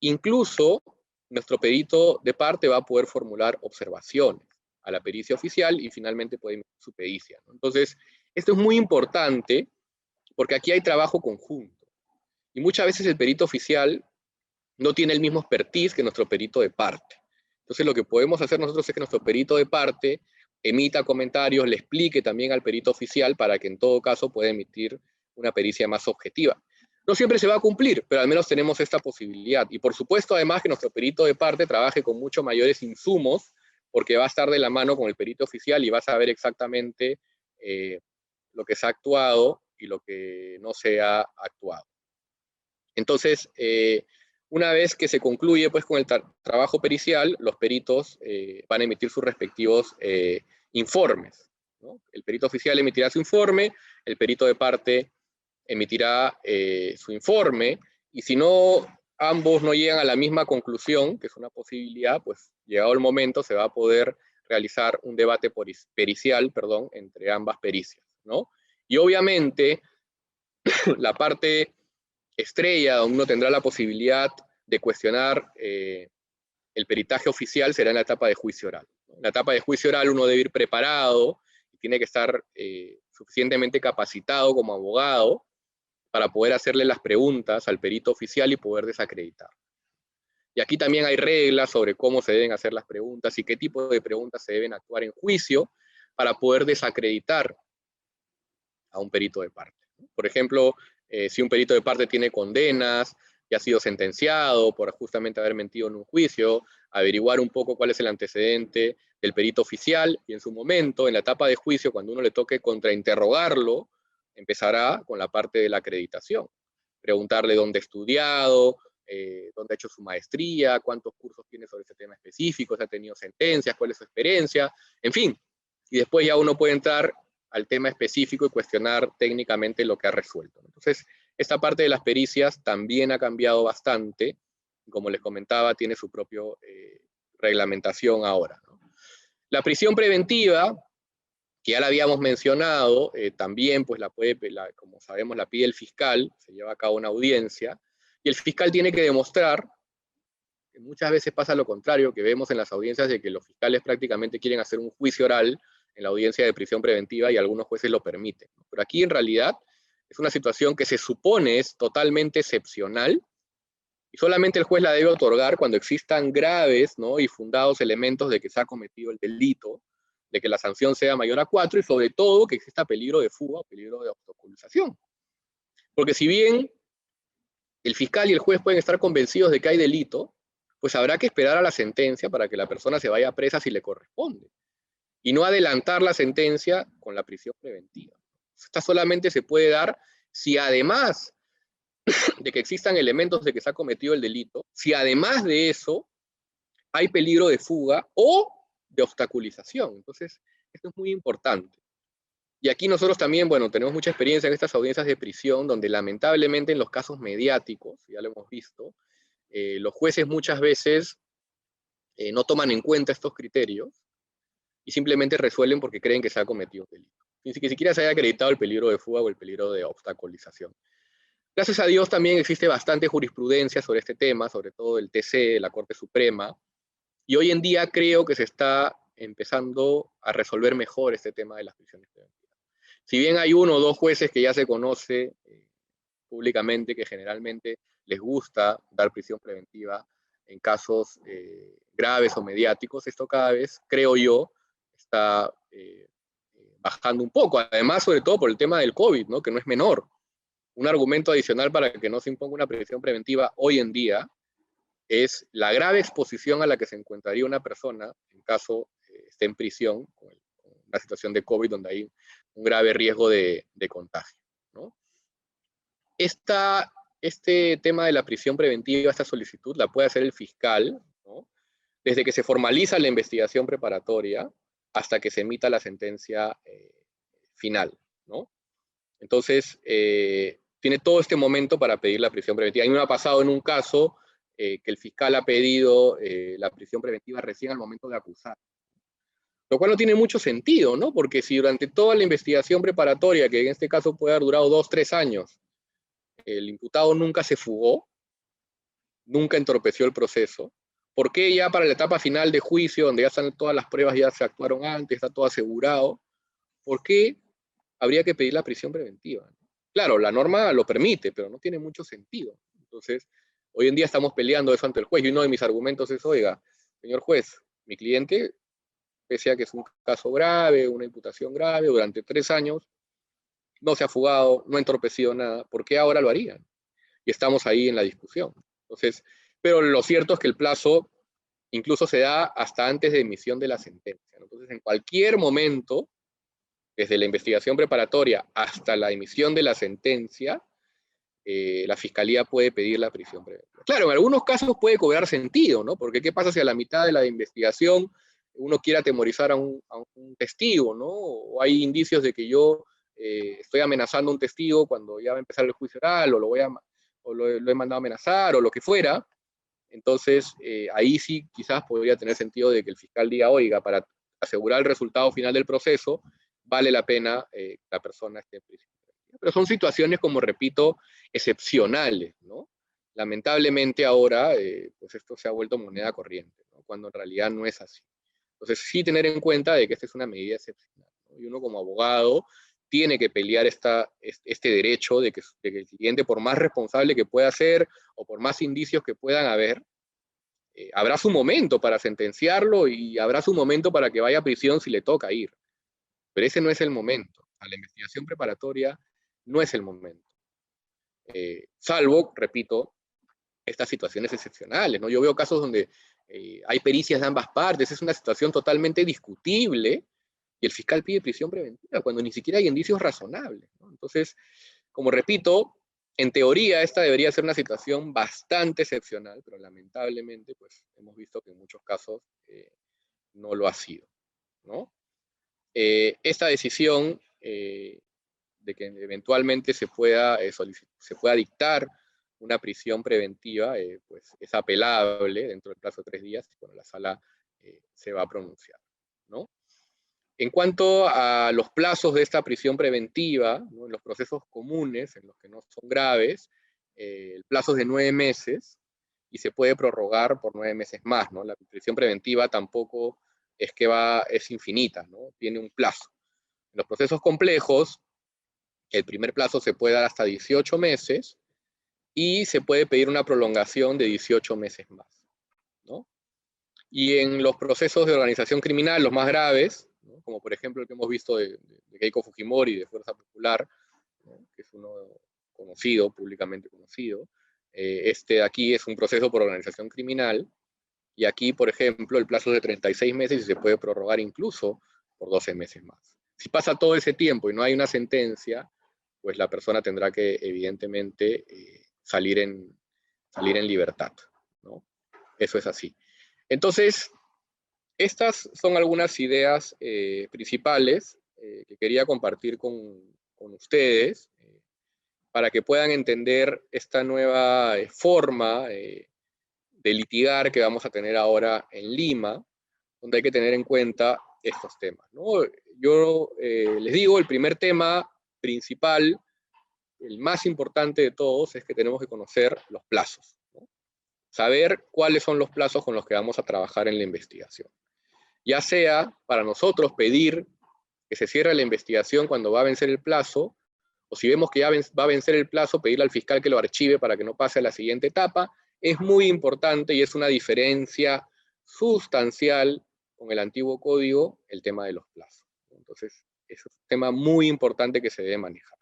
Incluso nuestro perito de parte va a poder formular observaciones a la pericia oficial y finalmente puede su pericia. Entonces, esto es muy importante porque aquí hay trabajo conjunto. Y muchas veces el perito oficial no tiene el mismo expertise que nuestro perito de parte. Entonces, lo que podemos hacer nosotros es que nuestro perito de parte emita comentarios, le explique también al perito oficial para que en todo caso pueda emitir una pericia más objetiva. No siempre se va a cumplir, pero al menos tenemos esta posibilidad. Y por supuesto, además, que nuestro perito de parte trabaje con mucho mayores insumos, porque va a estar de la mano con el perito oficial y va a saber exactamente eh, lo que se ha actuado y lo que no se ha actuado. Entonces, eh, una vez que se concluye pues, con el trabajo pericial, los peritos eh, van a emitir sus respectivos informes. El perito oficial emitirá su informe, el perito de parte emitirá eh, su informe y si no ambos no llegan a la misma conclusión, que es una posibilidad, pues llegado el momento se va a poder realizar un debate pericial, perdón, entre ambas pericias, ¿no? Y obviamente la parte estrella donde uno tendrá la posibilidad de cuestionar eh, el peritaje oficial será en la etapa de juicio oral. En la etapa de juicio oral uno debe ir preparado y tiene que estar eh, suficientemente capacitado como abogado para poder hacerle las preguntas al perito oficial y poder desacreditar. Y aquí también hay reglas sobre cómo se deben hacer las preguntas y qué tipo de preguntas se deben actuar en juicio para poder desacreditar a un perito de parte. Por ejemplo, eh, si un perito de parte tiene condenas y ha sido sentenciado por justamente haber mentido en un juicio, averiguar un poco cuál es el antecedente del perito oficial y en su momento, en la etapa de juicio, cuando uno le toque contrainterrogarlo, empezará con la parte de la acreditación. Preguntarle dónde ha estudiado, eh, dónde ha hecho su maestría, cuántos cursos tiene sobre ese tema específico, si ha tenido sentencias, cuál es su experiencia, en fin. Y después ya uno puede entrar al tema específico y cuestionar técnicamente lo que ha resuelto. Entonces, esta parte de las pericias también ha cambiado bastante. Como les comentaba, tiene su propia eh, reglamentación ahora. La prisión preventiva que ya la habíamos mencionado, eh, también pues la puede, como sabemos, la pide el fiscal, se lleva a cabo una audiencia, y el fiscal tiene que demostrar, que muchas veces pasa lo contrario, que vemos en las audiencias de que los fiscales prácticamente quieren hacer un juicio oral en la audiencia de prisión preventiva y algunos jueces lo permiten. Pero aquí en realidad es una situación que se supone es totalmente excepcional y solamente el juez la debe otorgar cuando existan graves ¿no? y fundados elementos de que se ha cometido el delito de que la sanción sea mayor a cuatro y sobre todo que exista peligro de fuga o peligro de obstaculización. Porque si bien el fiscal y el juez pueden estar convencidos de que hay delito, pues habrá que esperar a la sentencia para que la persona se vaya presa si le corresponde. Y no adelantar la sentencia con la prisión preventiva. Esta solamente se puede dar si además de que existan elementos de que se ha cometido el delito, si además de eso hay peligro de fuga o de obstaculización. Entonces, esto es muy importante. Y aquí nosotros también, bueno, tenemos mucha experiencia en estas audiencias de prisión, donde lamentablemente en los casos mediáticos, ya lo hemos visto, eh, los jueces muchas veces eh, no toman en cuenta estos criterios simplemente resuelven porque creen que se ha cometido un delito. Ni siquiera se haya acreditado el peligro de fuga o el peligro de obstaculización. Gracias a Dios también existe bastante jurisprudencia sobre este tema, sobre todo el TC, la Corte Suprema, y hoy en día creo que se está empezando a resolver mejor este tema de las prisiones preventivas. Si bien hay uno o dos jueces que ya se conoce eh, públicamente que generalmente les gusta dar prisión preventiva en casos eh, graves o mediáticos, esto cada vez, creo yo, está eh, bajando un poco. Además, sobre todo por el tema del COVID, ¿no? que no es menor. Un argumento adicional para que no se imponga una prisión preventiva hoy en día es la grave exposición a la que se encontraría una persona en caso eh, esté en prisión con, una situación de COVID donde hay un grave riesgo de, contagio. este tema de la prisión preventiva, esta solicitud, la puede hacer el fiscal desde que se formaliza la investigación preparatoria hasta que se emita la sentencia eh, final. Entonces, eh, tiene todo este momento para pedir la prisión preventiva. A mí ha pasado en un caso eh, que el fiscal ha pedido la prisión preventiva recién al momento de acusar. Lo cual no tiene mucho sentido, ¿no? Porque si durante toda la investigación preparatoria, que en este caso puede haber durado dos, tres años, el imputado nunca se fugó, nunca entorpeció el proceso, ¿por qué ya para la etapa final de juicio, donde ya están todas las pruebas, ya se actuaron antes, está todo asegurado, ¿por qué habría que pedir la prisión preventiva? Claro, la norma lo permite, pero no tiene mucho sentido. Entonces, hoy en día estamos peleando eso ante el juez y uno de mis argumentos es, oiga, señor juez, mi cliente, pese a que es un caso grave, una imputación grave, durante tres años, no se ha fugado, no ha entorpecido nada, ¿por qué ahora lo harían? Y estamos ahí en la discusión. Entonces, pero lo cierto es que el plazo incluso se da hasta antes de emisión de la sentencia. Entonces, en cualquier momento, desde la investigación preparatoria hasta la emisión de la sentencia, eh, la fiscalía puede pedir la prisión preventiva. Claro, en algunos casos puede cobrar sentido, ¿no? Porque ¿qué pasa si a la mitad de la investigación uno quiere atemorizar a un, testigo, ¿no? O hay indicios de que yo eh, estoy amenazando a un testigo cuando ya va a empezar el juicio oral, o lo, voy a, o lo, he mandado a amenazar, o lo que fuera. Entonces, eh, ahí sí quizás podría tener sentido de que el fiscal diga, oiga, para asegurar el resultado final del proceso, vale la pena eh, que la persona esté en prisión. Pero son situaciones, como repito, excepcionales, ¿no? Lamentablemente ahora, pues esto se ha vuelto moneda corriente, ¿no? cuando en realidad no es así. Entonces, sí tener en cuenta de que esta es una medida excepcional. ¿no? Y uno como abogado tiene que pelear esta, este derecho de que, el cliente, por más responsable que pueda ser o por más indicios que puedan haber, eh, habrá su momento para sentenciarlo y habrá su momento para que vaya a prisión si le toca ir. Pero ese no es el momento. A la investigación preparatoria no es el momento. Eh, salvo, repito, estas situaciones excepcionales. ¿no? Yo veo casos donde eh, hay pericias de ambas partes, es una situación totalmente discutible, y el fiscal pide prisión preventiva cuando ni siquiera hay indicios razonables. Entonces, como repito, en teoría esta debería ser una situación bastante excepcional, pero lamentablemente pues hemos visto que en muchos casos eh, no lo ha sido. Eh, esta decisión eh, de que eventualmente se pueda, se pueda dictar una prisión preventiva, pues es apelable dentro del plazo de tres días, cuando la sala se va a pronunciar. ¿no? En cuanto a los plazos de esta prisión preventiva, en los procesos comunes, en los que no son graves, eh, el plazo es de nueve meses y se puede prorrogar por nueve meses más. ¿no? La prisión preventiva tampoco es que va, es infinita, ¿no? tiene un plazo. En los procesos complejos, el primer plazo se puede dar hasta 18 meses y se puede pedir una prolongación de 18 meses más. Y en los procesos de organización criminal, los más graves, como por ejemplo el que hemos visto de, Keiko Fujimori, de Fuerza Popular, que es uno conocido, públicamente conocido. Eh, este de aquí es un proceso por organización criminal, y aquí, por ejemplo, el plazo es de 36 meses y se puede prorrogar incluso por 12 meses más. Si pasa todo ese tiempo y no hay una sentencia, pues la persona tendrá que, evidentemente, eh, salir, en, salir en libertad. ¿no? Eso es así. Entonces, estas son algunas ideas eh, principales eh, que quería compartir con, ustedes eh, para que puedan entender esta nueva forma de litigar que vamos a tener ahora en Lima, donde hay que tener en cuenta estos temas. Yo les digo, el primer tema principal, el más importante de todos, es que tenemos que conocer los plazos. Saber cuáles son los plazos con los que vamos a trabajar en la investigación ya sea para nosotros pedir que se cierre la investigación cuando va a vencer el plazo, o si vemos que ya va a vencer el plazo, pedirle al fiscal que lo archive para que no pase a la siguiente etapa, es muy importante y es una diferencia sustancial con el antiguo código, el tema de los plazos. Entonces, es un tema muy importante que se debe manejar.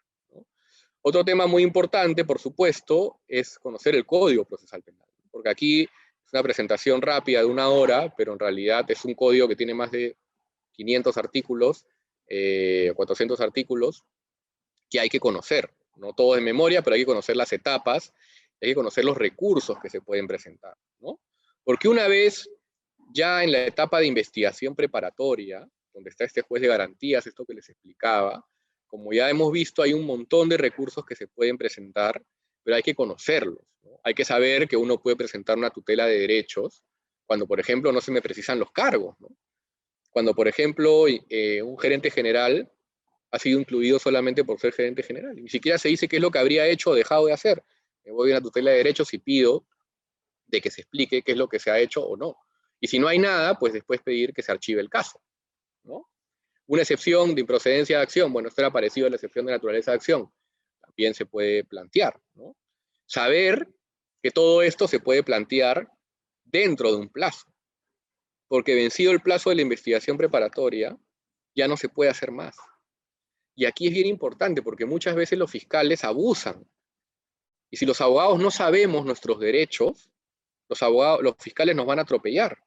Otro tema muy importante, por supuesto, es conocer el código procesal penal, porque aquí una presentación rápida de una hora, pero en realidad es un código que tiene más de 500 artículos, 400 eh, artículos, que hay que conocer. No todo de memoria, pero hay que conocer las etapas, hay que conocer los recursos que se pueden presentar. ¿no? Porque una vez ya en la etapa de investigación preparatoria, donde está este juez de garantías, esto que les explicaba, como ya hemos visto, hay un montón de recursos que se pueden presentar, pero hay que conocerlos. Hay que saber que uno puede presentar una tutela de derechos cuando, por ejemplo, no se me precisan los cargos. Cuando, por ejemplo, eh, un gerente general ha sido incluido solamente por ser gerente general. Ni siquiera se dice qué es lo que habría hecho o dejado de hacer. Me voy a una tutela de derechos y pido de que se explique qué es lo que se ha hecho o no. Y si no hay nada, pues después pedir que se archive el caso. Una excepción de improcedencia de acción, bueno, esto era parecido a la excepción de naturaleza de acción, también se puede plantear. Saber que todo esto se puede plantear dentro de un plazo, porque vencido el plazo de la investigación preparatoria, ya no se puede hacer más. Y aquí es bien importante porque muchas veces los fiscales abusan. Y si los abogados no sabemos nuestros derechos, los, abogados, los fiscales nos van a atropellar.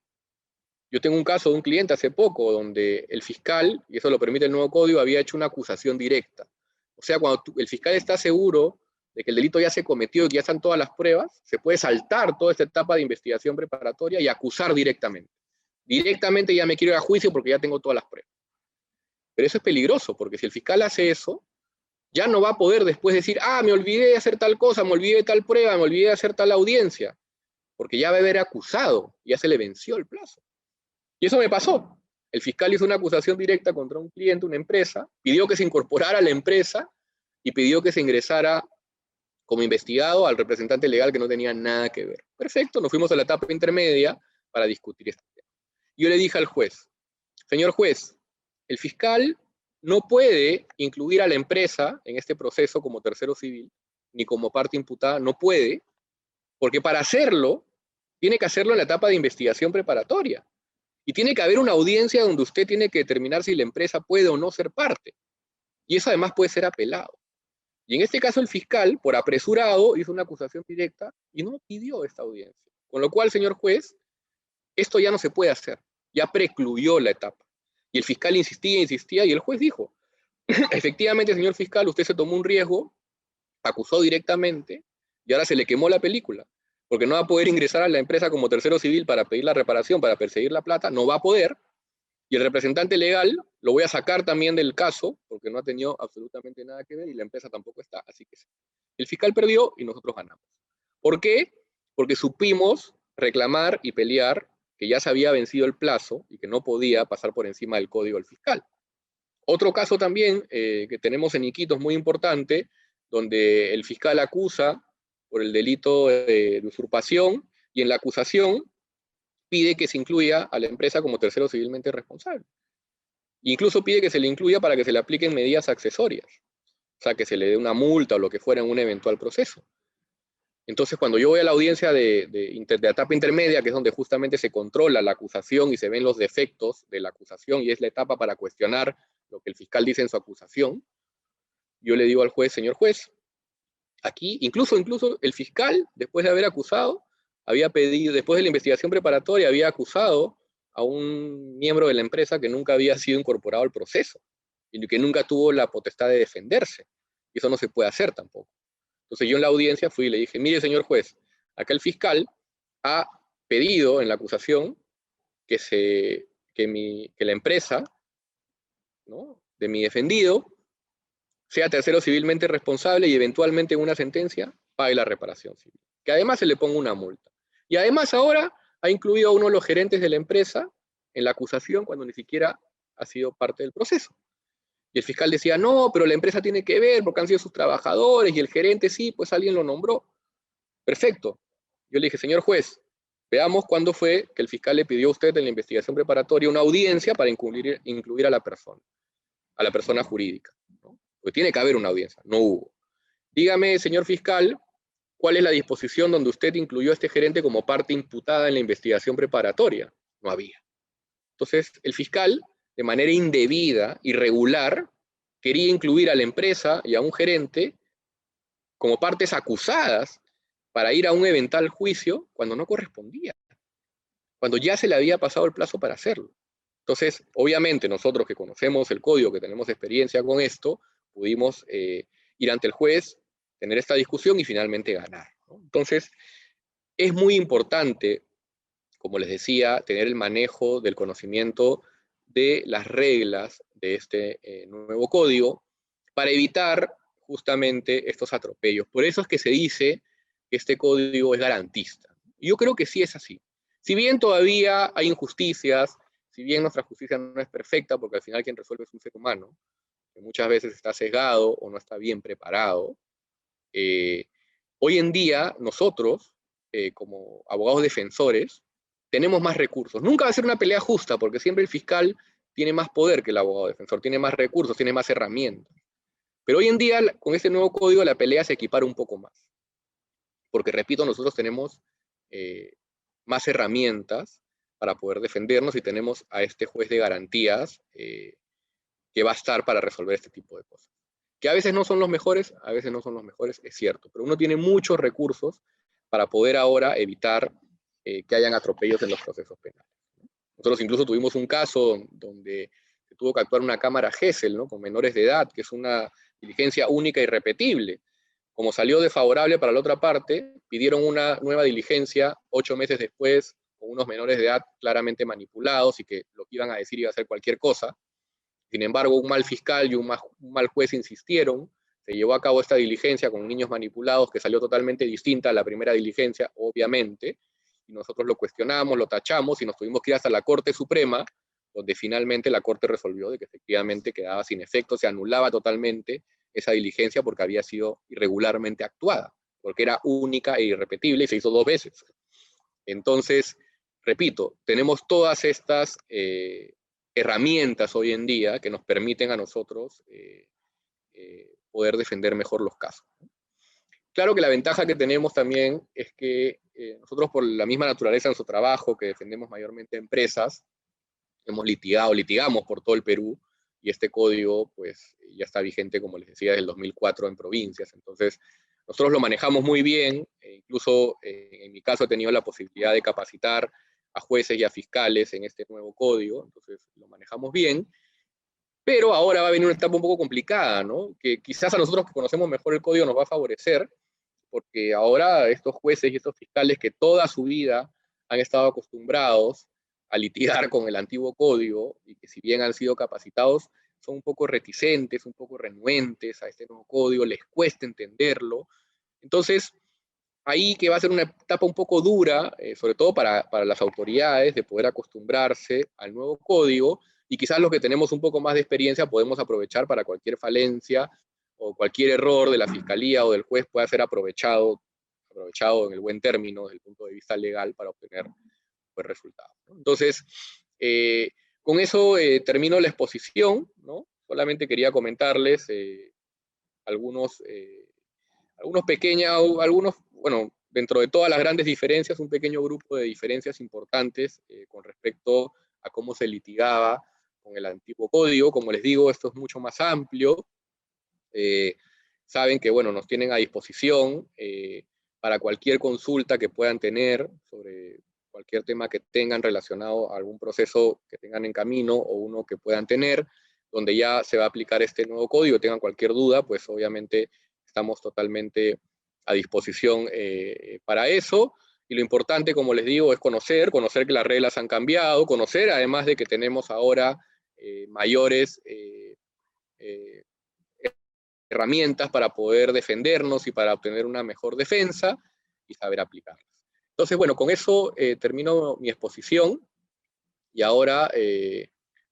Yo tengo un caso de un cliente hace poco donde el fiscal, y eso lo permite el nuevo código, había hecho una acusación directa. O sea, cuando el fiscal está seguro de que el delito ya se cometió y que ya están todas las pruebas, se puede saltar toda esta etapa de investigación preparatoria y acusar directamente. Directamente ya me quiero ir a juicio porque ya tengo todas las pruebas. Pero eso es peligroso, porque si el fiscal hace eso, ya no va a poder después decir, ah, me olvidé de hacer tal cosa, me olvidé de tal prueba, me olvidé de hacer tal audiencia, porque ya va a haber acusado, ya se le venció el plazo. Y eso me pasó. El fiscal hizo una acusación directa contra un cliente, una empresa, pidió que se incorporara a la empresa y pidió que se ingresara como investigado al representante legal que no tenía nada que ver. Perfecto, nos fuimos a la etapa intermedia para discutir este tema. Yo le dije al juez, señor juez, el fiscal no puede incluir a la empresa en este proceso como tercero civil, ni como parte imputada, no puede, porque para hacerlo, tiene que hacerlo en la etapa de investigación preparatoria. Y tiene que haber una audiencia donde usted tiene que determinar si la empresa puede o no ser parte. Y eso además puede ser apelado. Y en este caso el fiscal, por apresurado, hizo una acusación directa y no pidió esta audiencia. Con lo cual, señor juez, esto ya no se puede hacer. Ya precluyó la etapa. Y el fiscal insistía, insistía, y el juez dijo, efectivamente, señor fiscal, usted se tomó un riesgo, acusó directamente, y ahora se le quemó la película, porque no va a poder ingresar a la empresa como tercero civil para pedir la reparación, para perseguir la plata, no va a poder, y el representante legal lo voy a sacar también del caso, porque no ha tenido absolutamente nada que ver, y la empresa tampoco está, así que el fiscal perdió y nosotros ganamos. ¿Por qué? Porque supimos reclamar y pelear que ya se había vencido el plazo y que no podía pasar por encima del código del fiscal. Otro caso también eh, que tenemos en Iquitos muy importante, donde el fiscal acusa por el delito de, usurpación y en la acusación pide que se incluya a la empresa como tercero civilmente responsable. Incluso pide que se le incluya para que se le apliquen medidas accesorias, o sea, que se le dé una multa o lo que fuera en un eventual proceso. Entonces, cuando yo voy a la audiencia de, de, etapa intermedia, que es donde justamente se controla la acusación y se ven los defectos de la acusación, y es la etapa para cuestionar lo que el fiscal dice en su acusación, yo le digo al juez, señor juez, aquí, incluso, incluso el fiscal, después de haber acusado, había pedido, después de la investigación preparatoria, había acusado a un miembro de la empresa que nunca había sido incorporado al proceso, y que nunca tuvo la potestad de defenderse. Y eso no se puede hacer tampoco. Entonces yo en la audiencia fui y le dije, mire señor juez, acá el fiscal ha pedido en la acusación que, se, que, mi, que la empresa ¿no? de mi defendido sea tercero civilmente responsable y eventualmente en una sentencia pague la reparación civil. Que además se le ponga una multa. Y además ahora ha incluido a uno de los gerentes de la empresa en la acusación cuando ni siquiera ha sido parte del proceso. Y el fiscal decía, no, pero la empresa tiene que ver porque han sido sus trabajadores y el gerente sí, pues alguien lo nombró. Perfecto. Yo le dije, señor juez, veamos cuándo fue que el fiscal le pidió a usted en la investigación preparatoria una audiencia para incluir, incluir a la persona, a la persona jurídica. Porque tiene que haber una audiencia, no hubo. Dígame, señor fiscal, cuál es la disposición donde usted incluyó a este gerente como parte imputada en la investigación preparatoria. No había. Entonces, el fiscal de manera indebida, irregular, quería incluir a la empresa y a un gerente como partes acusadas para ir a un eventual juicio cuando no correspondía, cuando ya se le había pasado el plazo para hacerlo. Entonces, obviamente nosotros que conocemos el código, que tenemos experiencia con esto, pudimos eh, ir ante el juez, tener esta discusión y finalmente ganar. Entonces, es muy importante, como les decía, tener el manejo del conocimiento de las reglas de este eh, nuevo código, para evitar justamente estos atropellos. Por eso es que se dice que este código es garantista. Yo creo que sí es así. Si bien todavía hay injusticias, si bien nuestra justicia no es perfecta, porque al final quien resuelve es un ser humano, que muchas veces está sesgado o no está bien preparado, eh, hoy en día nosotros, eh, como abogados defensores, tenemos más recursos. Nunca va a ser una pelea justa, porque siempre el fiscal tiene más poder que el abogado defensor, tiene más recursos, tiene más herramientas. Pero hoy en día, con este nuevo código, la pelea se equipara un poco más. Porque, repito, nosotros tenemos eh, más herramientas para poder defendernos y tenemos a este juez de garantías que va a estar para resolver este tipo de cosas. Que a veces no son los mejores, a veces no son los mejores, es cierto, pero uno tiene muchos recursos para poder ahora evitar eh, que hayan atropellos en los procesos penales. Nosotros incluso tuvimos un caso donde tuvo que actuar una cámara GESEL, ¿no? con menores de edad, que es una diligencia única y repetible. Como salió desfavorable para la otra parte, pidieron una nueva diligencia ocho meses después con unos menores de edad claramente manipulados y que lo que iban a decir iba a ser cualquier cosa. Sin embargo, un mal fiscal y un, mal juez insistieron, se llevó a cabo esta diligencia con niños manipulados que salió totalmente distinta a la primera diligencia, obviamente, y nosotros lo cuestionamos, lo tachamos y nos tuvimos que ir hasta la Corte Suprema, donde finalmente la Corte resolvió de que efectivamente quedaba sin efecto, se anulaba totalmente esa diligencia porque había sido irregularmente actuada, porque era única e irrepetible y se hizo dos veces. Entonces, repito, tenemos todas estas eh, herramientas hoy en día que nos permiten a nosotros eh, eh, poder defender mejor los casos. Claro que la ventaja que tenemos también es que nosotros por la misma naturaleza de nuestro trabajo, que defendemos mayormente empresas, hemos litigado, litigamos por todo el Perú, y este código pues ya está vigente, como les decía, desde el 2004 en provincias. Entonces, nosotros lo manejamos muy bien, e incluso en mi caso he tenido la posibilidad de capacitar a jueces y a fiscales en este nuevo código, entonces lo manejamos bien, pero ahora va a venir una etapa un poco complicada, ¿no? Que quizás a nosotros que conocemos mejor el código nos va a favorecer, porque ahora estos jueces y estos fiscales que toda su vida han estado acostumbrados a litigar con el antiguo código y que si bien han sido capacitados, son un poco reticentes, un poco renuentes a este nuevo código, les cuesta entenderlo. Entonces, ahí que va a ser una etapa un poco dura, eh, sobre todo para, para, las autoridades, de poder acostumbrarse al nuevo código, y quizás los que tenemos un poco más de experiencia podemos aprovechar para cualquier falencia o cualquier error de la fiscalía o del juez pueda ser aprovechado, aprovechado en el buen término desde el punto de vista legal para obtener buen resultado. Entonces, eh, con eso eh, termino la exposición, ¿no? Solamente quería comentarles algunos, algunos pequeños, algunos bueno, dentro de todas las grandes diferencias, un pequeño grupo de diferencias importantes eh, con respecto a cómo se litigaba con el antiguo código. Como les digo, esto es mucho más amplio. Eh, saben que, bueno, nos tienen a disposición eh, para cualquier consulta que puedan tener sobre cualquier tema que tengan relacionado a algún proceso que tengan en camino o uno que puedan tener, donde ya se va a aplicar este nuevo código, tengan cualquier duda, pues obviamente estamos totalmente a disposición eh, para eso. Y lo importante, como les digo, es conocer, conocer que las reglas han cambiado, conocer además de que tenemos ahora eh, mayores eh, herramientas para poder defendernos y para obtener una mejor defensa y saber aplicarlas. Entonces, bueno, con eso termino mi exposición y ahora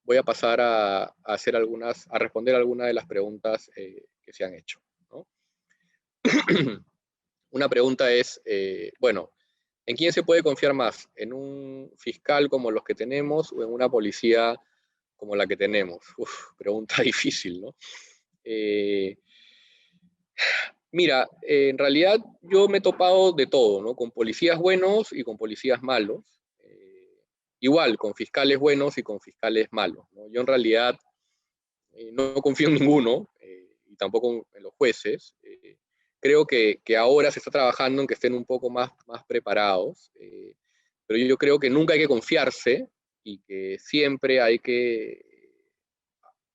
voy a pasar a, hacer algunas, a responder algunas de las preguntas que se han hecho. una pregunta es, eh, bueno, ¿en quién se puede confiar más? ¿En un fiscal como los que tenemos o en una policía como la que tenemos? Pregunta difícil, ¿no? Eh, mira, en realidad yo me he topado de todo, ¿no? Con policías buenos y con policías malos. Eh, igual, con fiscales buenos y con fiscales malos. Yo en realidad no confío en ninguno, y tampoco en los jueces creo que, ahora se está trabajando en que estén un poco más, más preparados, eh, pero yo creo que nunca hay que confiarse y que siempre hay que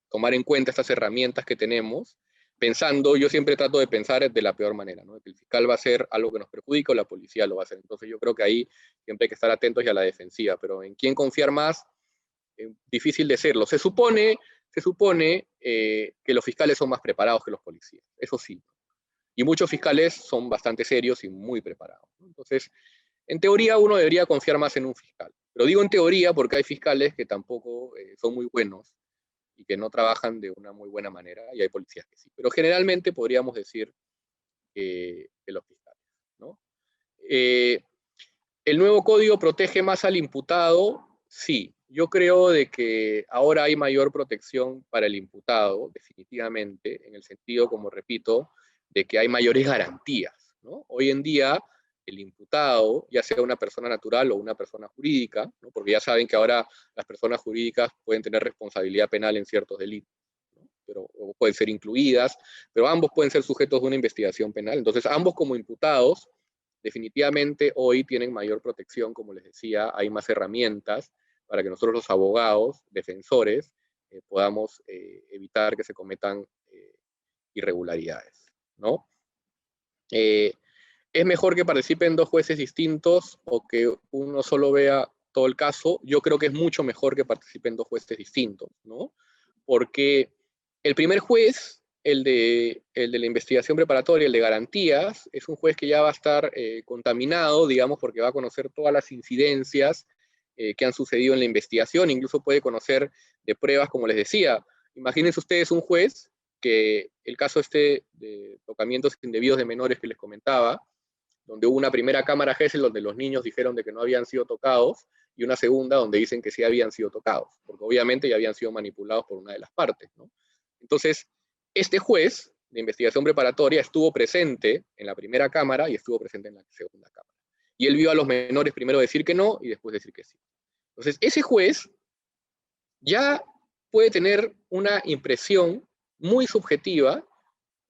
tomar en cuenta estas herramientas que tenemos, pensando, yo siempre trato de pensar de la peor manera, ¿no? que el fiscal va a hacer algo que nos perjudica o la policía lo va a hacer. Entonces yo creo que ahí siempre hay que estar atentos y a la defensiva, pero en quién confiar más, eh, difícil de serlo. Se supone se supone eh, que los fiscales son más preparados que los policías, eso sí. Y muchos fiscales son bastante serios y muy preparados. Entonces, en teoría uno debería confiar más en un fiscal. Pero digo en teoría porque hay fiscales que tampoco eh, son muy buenos y que no trabajan de una muy buena manera, y hay policías que sí. Pero generalmente podríamos decir que los fiscales. ¿no? Eh, ¿El nuevo código protege más al imputado? Sí, yo creo de que ahora hay mayor protección para el imputado, definitivamente, en el sentido, como repito, de que hay mayores garantías. ¿no? Hoy en día, el imputado, ya sea una persona natural o una persona jurídica, porque ya saben que ahora las personas jurídicas pueden tener responsabilidad penal en ciertos delitos, pero pueden ser incluidas, pero ambos pueden ser sujetos de una investigación penal. Entonces, ambos como imputados, definitivamente hoy tienen mayor protección, como les decía, hay más herramientas para que nosotros los abogados, defensores, eh, podamos eh, evitar que se cometan eh, irregularidades, ¿no? ¿Es mejor que participen dos jueces distintos o que uno solo vea todo el caso? Yo creo que es mucho mejor que participen dos jueces distintos, ¿no? Porque el primer juez, el de, el de la investigación preparatoria, el de garantías, es un juez que ya va a estar eh, contaminado, digamos, porque va a conocer todas las incidencias eh, que han sucedido en la investigación, incluso puede conocer de pruebas, como les decía. Imagínense ustedes un juez el caso este de tocamientos indebidos de menores que les comentaba, donde hubo una primera cámara GESEL donde los niños dijeron de que no habían sido tocados, y una segunda donde dicen que sí habían sido tocados, porque obviamente ya habían sido manipulados por una de las partes. Entonces, este juez de investigación preparatoria estuvo presente en la primera cámara y estuvo presente en la segunda cámara. Y él vio a los menores primero decir que no y después decir que sí. Entonces, ese juez ya puede tener una impresión muy subjetiva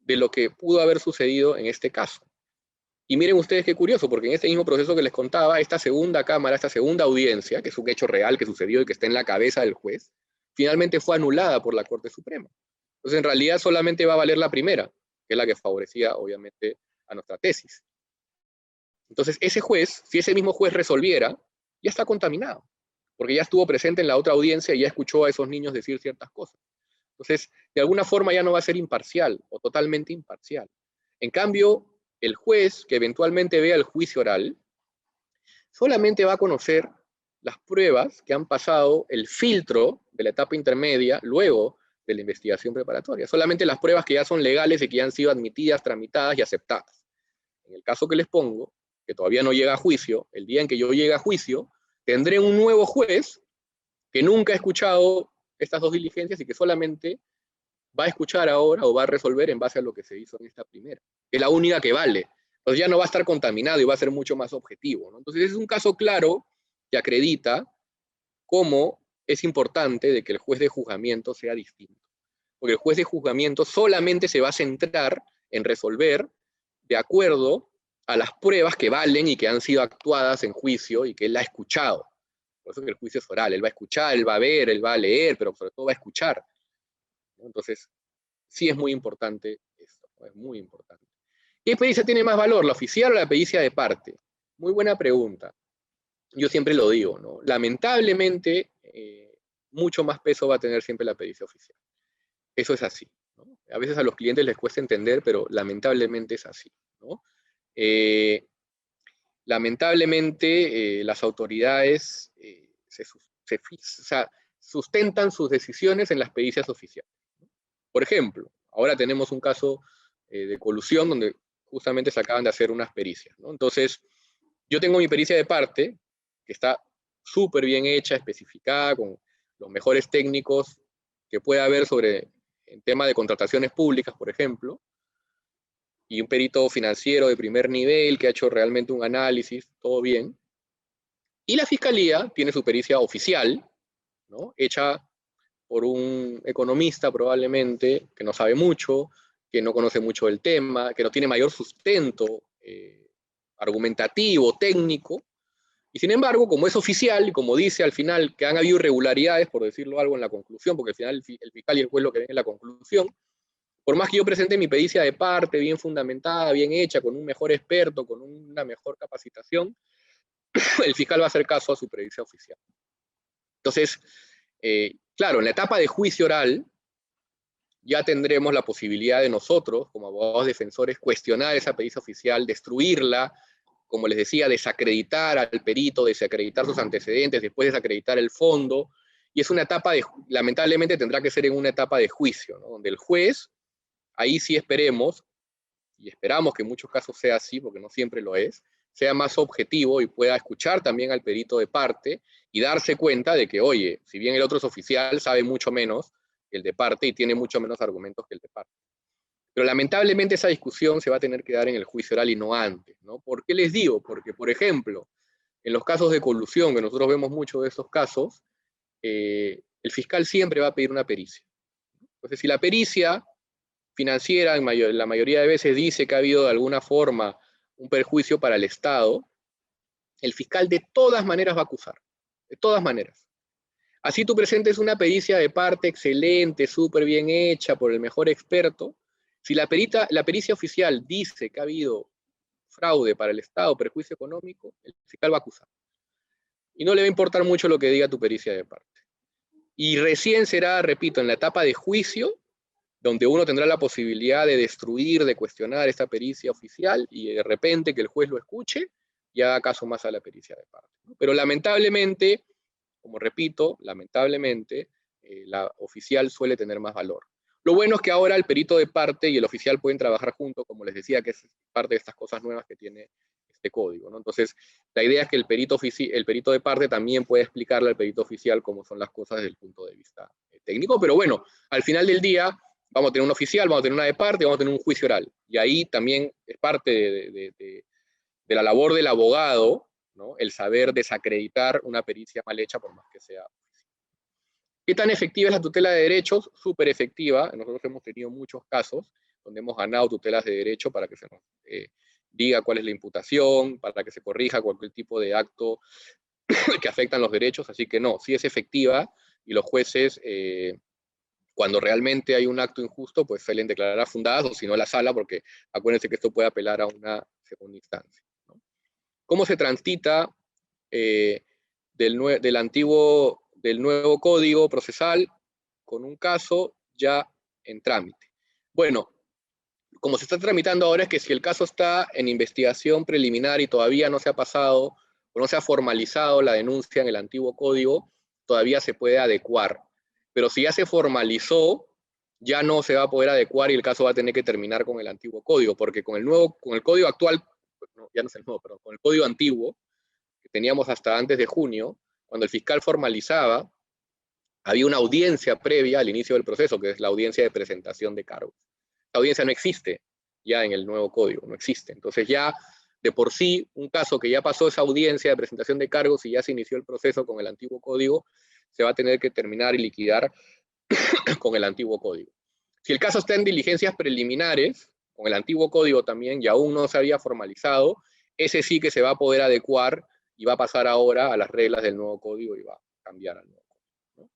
de lo que pudo haber sucedido en este caso. Y miren ustedes qué curioso, porque en este mismo proceso que les contaba, esta segunda cámara, esta segunda audiencia, que es un hecho real que sucedió y que está en la cabeza del juez, finalmente fue anulada por la Corte Suprema. Entonces, en realidad solamente va a valer la primera, que es la que favorecía, obviamente, a nuestra tesis. Entonces, ese juez, si ese mismo juez resolviera, ya está contaminado, porque ya estuvo presente en la otra audiencia y ya escuchó a esos niños decir ciertas cosas. Entonces, de alguna forma ya no va a ser imparcial o totalmente imparcial. En cambio, el juez que eventualmente vea el juicio oral solamente va a conocer las pruebas que han pasado el filtro de la etapa intermedia luego de la investigación preparatoria. Solamente las pruebas que ya son legales y que ya han sido admitidas, tramitadas y aceptadas. En el caso que les pongo, que todavía no llega a juicio, el día en que yo llegue a juicio, tendré un nuevo juez que nunca ha escuchado estas dos diligencias y que solamente va a escuchar ahora o va a resolver en base a lo que se hizo en esta primera, que es la única que vale. Entonces ya no va a estar contaminado y va a ser mucho más objetivo. Entonces es un caso claro que acredita cómo es importante de que el juez de juzgamiento sea distinto. Porque el juez de juzgamiento solamente se va a centrar en resolver de acuerdo a las pruebas que valen y que han sido actuadas en juicio y que él ha escuchado. Por eso que el juicio es oral, él va a escuchar, él va a ver, él va a leer, pero sobre todo va a escuchar. Entonces, sí es muy importante esto, es muy importante. ¿Qué pericia tiene más valor, la oficial o la pericia de parte? Muy buena pregunta. Yo siempre lo digo, ¿no? Lamentablemente, eh, mucho más peso va a tener siempre la pericia oficial. Eso es así. A veces a los clientes les cuesta entender, pero lamentablemente es así. Eh, lamentablemente, eh, las autoridades sustentan sus decisiones en las pericias oficiales. Por ejemplo, ahora tenemos un caso eh, de colusión donde justamente se acaban de hacer unas pericias. Entonces, yo tengo mi pericia de parte, que está súper bien hecha, especificada, con los mejores técnicos que pueda haber sobre el tema de contrataciones públicas, por ejemplo, y un perito financiero de primer nivel que ha hecho realmente un análisis, todo bien. Y la fiscalía tiene su pericia oficial, ¿no? hecha por un economista probablemente que no sabe mucho, que no conoce mucho el tema, que no tiene mayor sustento eh, argumentativo, técnico, y sin embargo, como es oficial, y como dice al final que han habido irregularidades, por decirlo algo en la conclusión, porque al final el fiscal y el juez lo que ven en la conclusión, por más que yo presente mi pericia de parte, bien fundamentada, bien hecha, con un mejor experto, con una mejor capacitación, el fiscal va a hacer caso a su pericia oficial. Entonces, eh, Claro, en la etapa de juicio oral, ya tendremos la posibilidad de nosotros, como abogados defensores, cuestionar esa pericia oficial, destruirla, como les decía, desacreditar al perito, desacreditar sus antecedentes, después desacreditar el fondo, y es una etapa de, lamentablemente tendrá que ser en una etapa de juicio, donde el juez, ahí sí esperemos, y esperamos que en muchos casos sea así, porque no siempre lo es, sea más objetivo y pueda escuchar también al perito de parte y darse cuenta de que, oye, si bien el otro es oficial, sabe mucho menos que el de parte y tiene mucho menos argumentos que el de parte. Pero lamentablemente esa discusión se va a tener que dar en el juicio oral y no antes, ¿no? ¿Por qué les digo? Porque, por ejemplo, en los casos de colusión, que nosotros vemos mucho de esos casos, eh, el fiscal siempre va a pedir una pericia. Entonces, si la pericia financiera la mayoría de veces dice que ha habido de alguna forma un perjuicio para el Estado, el fiscal de todas maneras va a acusar, de todas maneras. Así tú presentes una pericia de parte excelente, súper bien hecha por el mejor experto, si la, perita, la pericia oficial dice que ha habido fraude para el Estado, perjuicio económico, el fiscal va a acusar. Y no le va a importar mucho lo que diga tu pericia de parte. Y recién será, repito, en la etapa de juicio, donde uno tendrá la posibilidad de destruir, de cuestionar esta pericia oficial y de repente que el juez lo escuche y haga caso más a la pericia de parte. Pero lamentablemente, como repito, lamentablemente, eh, la oficial suele tener más valor. Lo bueno es que ahora el perito de parte y el oficial pueden trabajar juntos, como les decía, que es parte de estas cosas nuevas que tiene este código. ¿no? Entonces, la idea es que el perito, el perito de parte también puede explicarle al perito oficial cómo son las cosas desde el punto de vista eh, técnico, pero bueno, al final del día, vamos a tener un oficial, vamos a tener una de parte, vamos a tener un juicio oral. Y ahí también es parte de, la labor del abogado, ¿no? el saber desacreditar una pericia mal hecha por más que sea. ¿Qué tan efectiva es la tutela de derechos? Súper efectiva. Nosotros hemos tenido muchos casos donde hemos ganado tutelas de derecho para que se nos eh, diga cuál es la imputación, para que se corrija cualquier tipo de acto que afectan los derechos. Así que no, sí es efectiva y los jueces eh, cuando realmente hay un acto injusto, pues suelen declarar fundadas o si no la sala, porque acuérdense que esto puede apelar a una segunda instancia. ¿Cómo se transita eh, del, antiguo, del nuevo código procesal con un caso ya en trámite? Bueno, como se está tramitando ahora es que si el caso está en investigación preliminar y todavía no se ha pasado o no se ha formalizado la denuncia en el antiguo código, todavía se puede adecuar pero si ya se formalizó, ya no se va a poder adecuar y el caso va a tener que terminar con el antiguo código, porque con el nuevo, con el código actual, ya no es el nuevo, perdón, con el código antiguo, que teníamos hasta antes de junio, cuando el fiscal formalizaba, había una audiencia previa al inicio del proceso, que es la audiencia de presentación de cargos. La audiencia no existe ya en el nuevo código, no existe. Entonces ya de por sí, un caso que ya pasó esa audiencia de presentación de cargos y ya se inició el proceso con el antiguo código, se va a tener que terminar y liquidar con el antiguo código. Si el caso está en diligencias preliminares, con el antiguo código también, y aún no se había formalizado, ese sí que se va a poder adecuar y va a pasar ahora a las reglas del nuevo código y va a cambiar al nuevo código.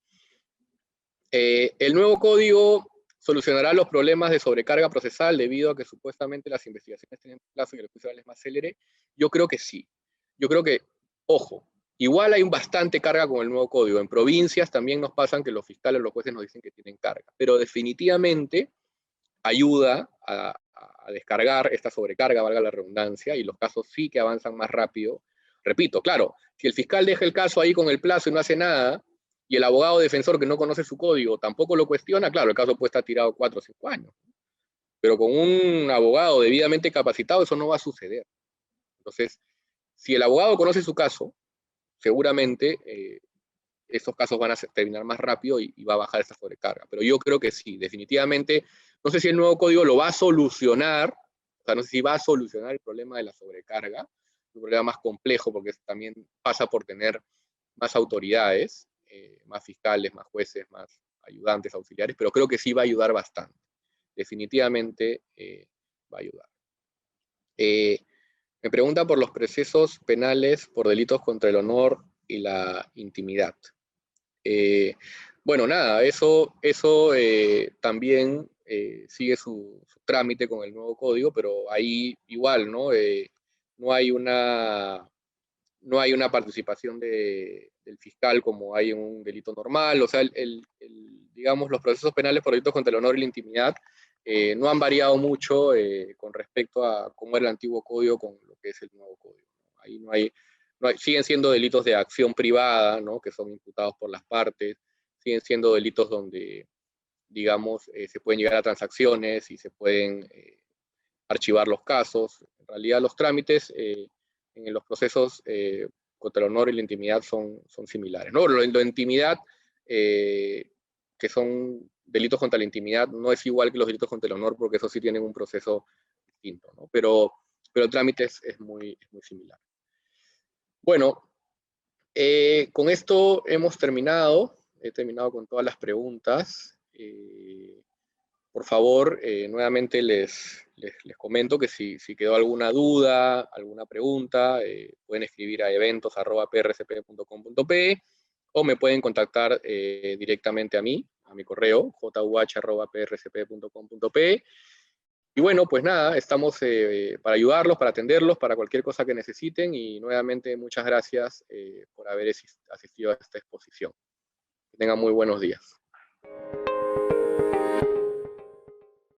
Eh, el nuevo código solucionará los problemas de sobrecarga procesal debido a que supuestamente las investigaciones tienen plazo y el juicio es más célere. Yo creo que sí. Yo creo que, ojo, Igual hay bastante carga con el nuevo código. En provincias también nos pasan que los fiscales, los jueces nos dicen que tienen carga. Pero definitivamente ayuda a, descargar esta sobrecarga, valga la redundancia, y los casos sí que avanzan más rápido. Repito, claro, si el fiscal deja el caso ahí con el plazo y no hace nada, y el abogado defensor que no conoce su código tampoco lo cuestiona, claro, el caso puede estar tirado cuatro o cinco años. Pero con un abogado debidamente capacitado eso no va a suceder. Entonces, si el abogado conoce su caso, seguramente eh, estos casos van a terminar más rápido y, va a bajar esa sobrecarga. Pero yo creo que sí, definitivamente, no sé si el nuevo código lo va a solucionar, o sea, no sé si va a solucionar el problema de la sobrecarga, un problema más complejo porque también pasa por tener más autoridades, eh, más fiscales, más jueces, más ayudantes, auxiliares, pero creo que sí va a ayudar bastante. Definitivamente eh, va a ayudar. Me pregunta por los procesos penales por delitos contra el honor y la intimidad. Eh, bueno, nada, eso, eso eh, también eh, sigue su, trámite con el nuevo código, pero ahí igual, ¿no? no, hay una, no hay una participación del fiscal como hay en un delito normal, o sea, el, digamos, los procesos penales por delitos contra el honor y la intimidad eh, no han variado mucho eh, con respecto a cómo era el antiguo código con lo que es el nuevo código. Ahí no hay, no hay, siguen siendo delitos de acción privada, ¿no? que son imputados por las partes, siguen siendo delitos donde, digamos, eh, se pueden llegar a transacciones y se pueden archivar los casos. En realidad los trámites en los procesos contra el honor y la intimidad son, son similares. ¿no? Lo, de intimidad, que son delitos contra la intimidad no es igual que los delitos contra el honor, porque eso sí tienen un proceso distinto, ¿no? Pero, pero el trámite es, muy, muy similar. Bueno, eh, con esto hemos terminado. He terminado con todas las preguntas. Eh, por favor, eh, nuevamente les, les, comento que si, si, quedó alguna duda, alguna pregunta, pueden escribir a eventos.prcp.com.pe o me pueden contactar directamente a mí, a mi correo, juh.prcp.com.pe. Y bueno, pues nada, estamos eh, para ayudarlos, para atenderlos, para cualquier cosa que necesiten y nuevamente muchas gracias eh, por haber asistido a esta exposición. Que tengan muy buenos días.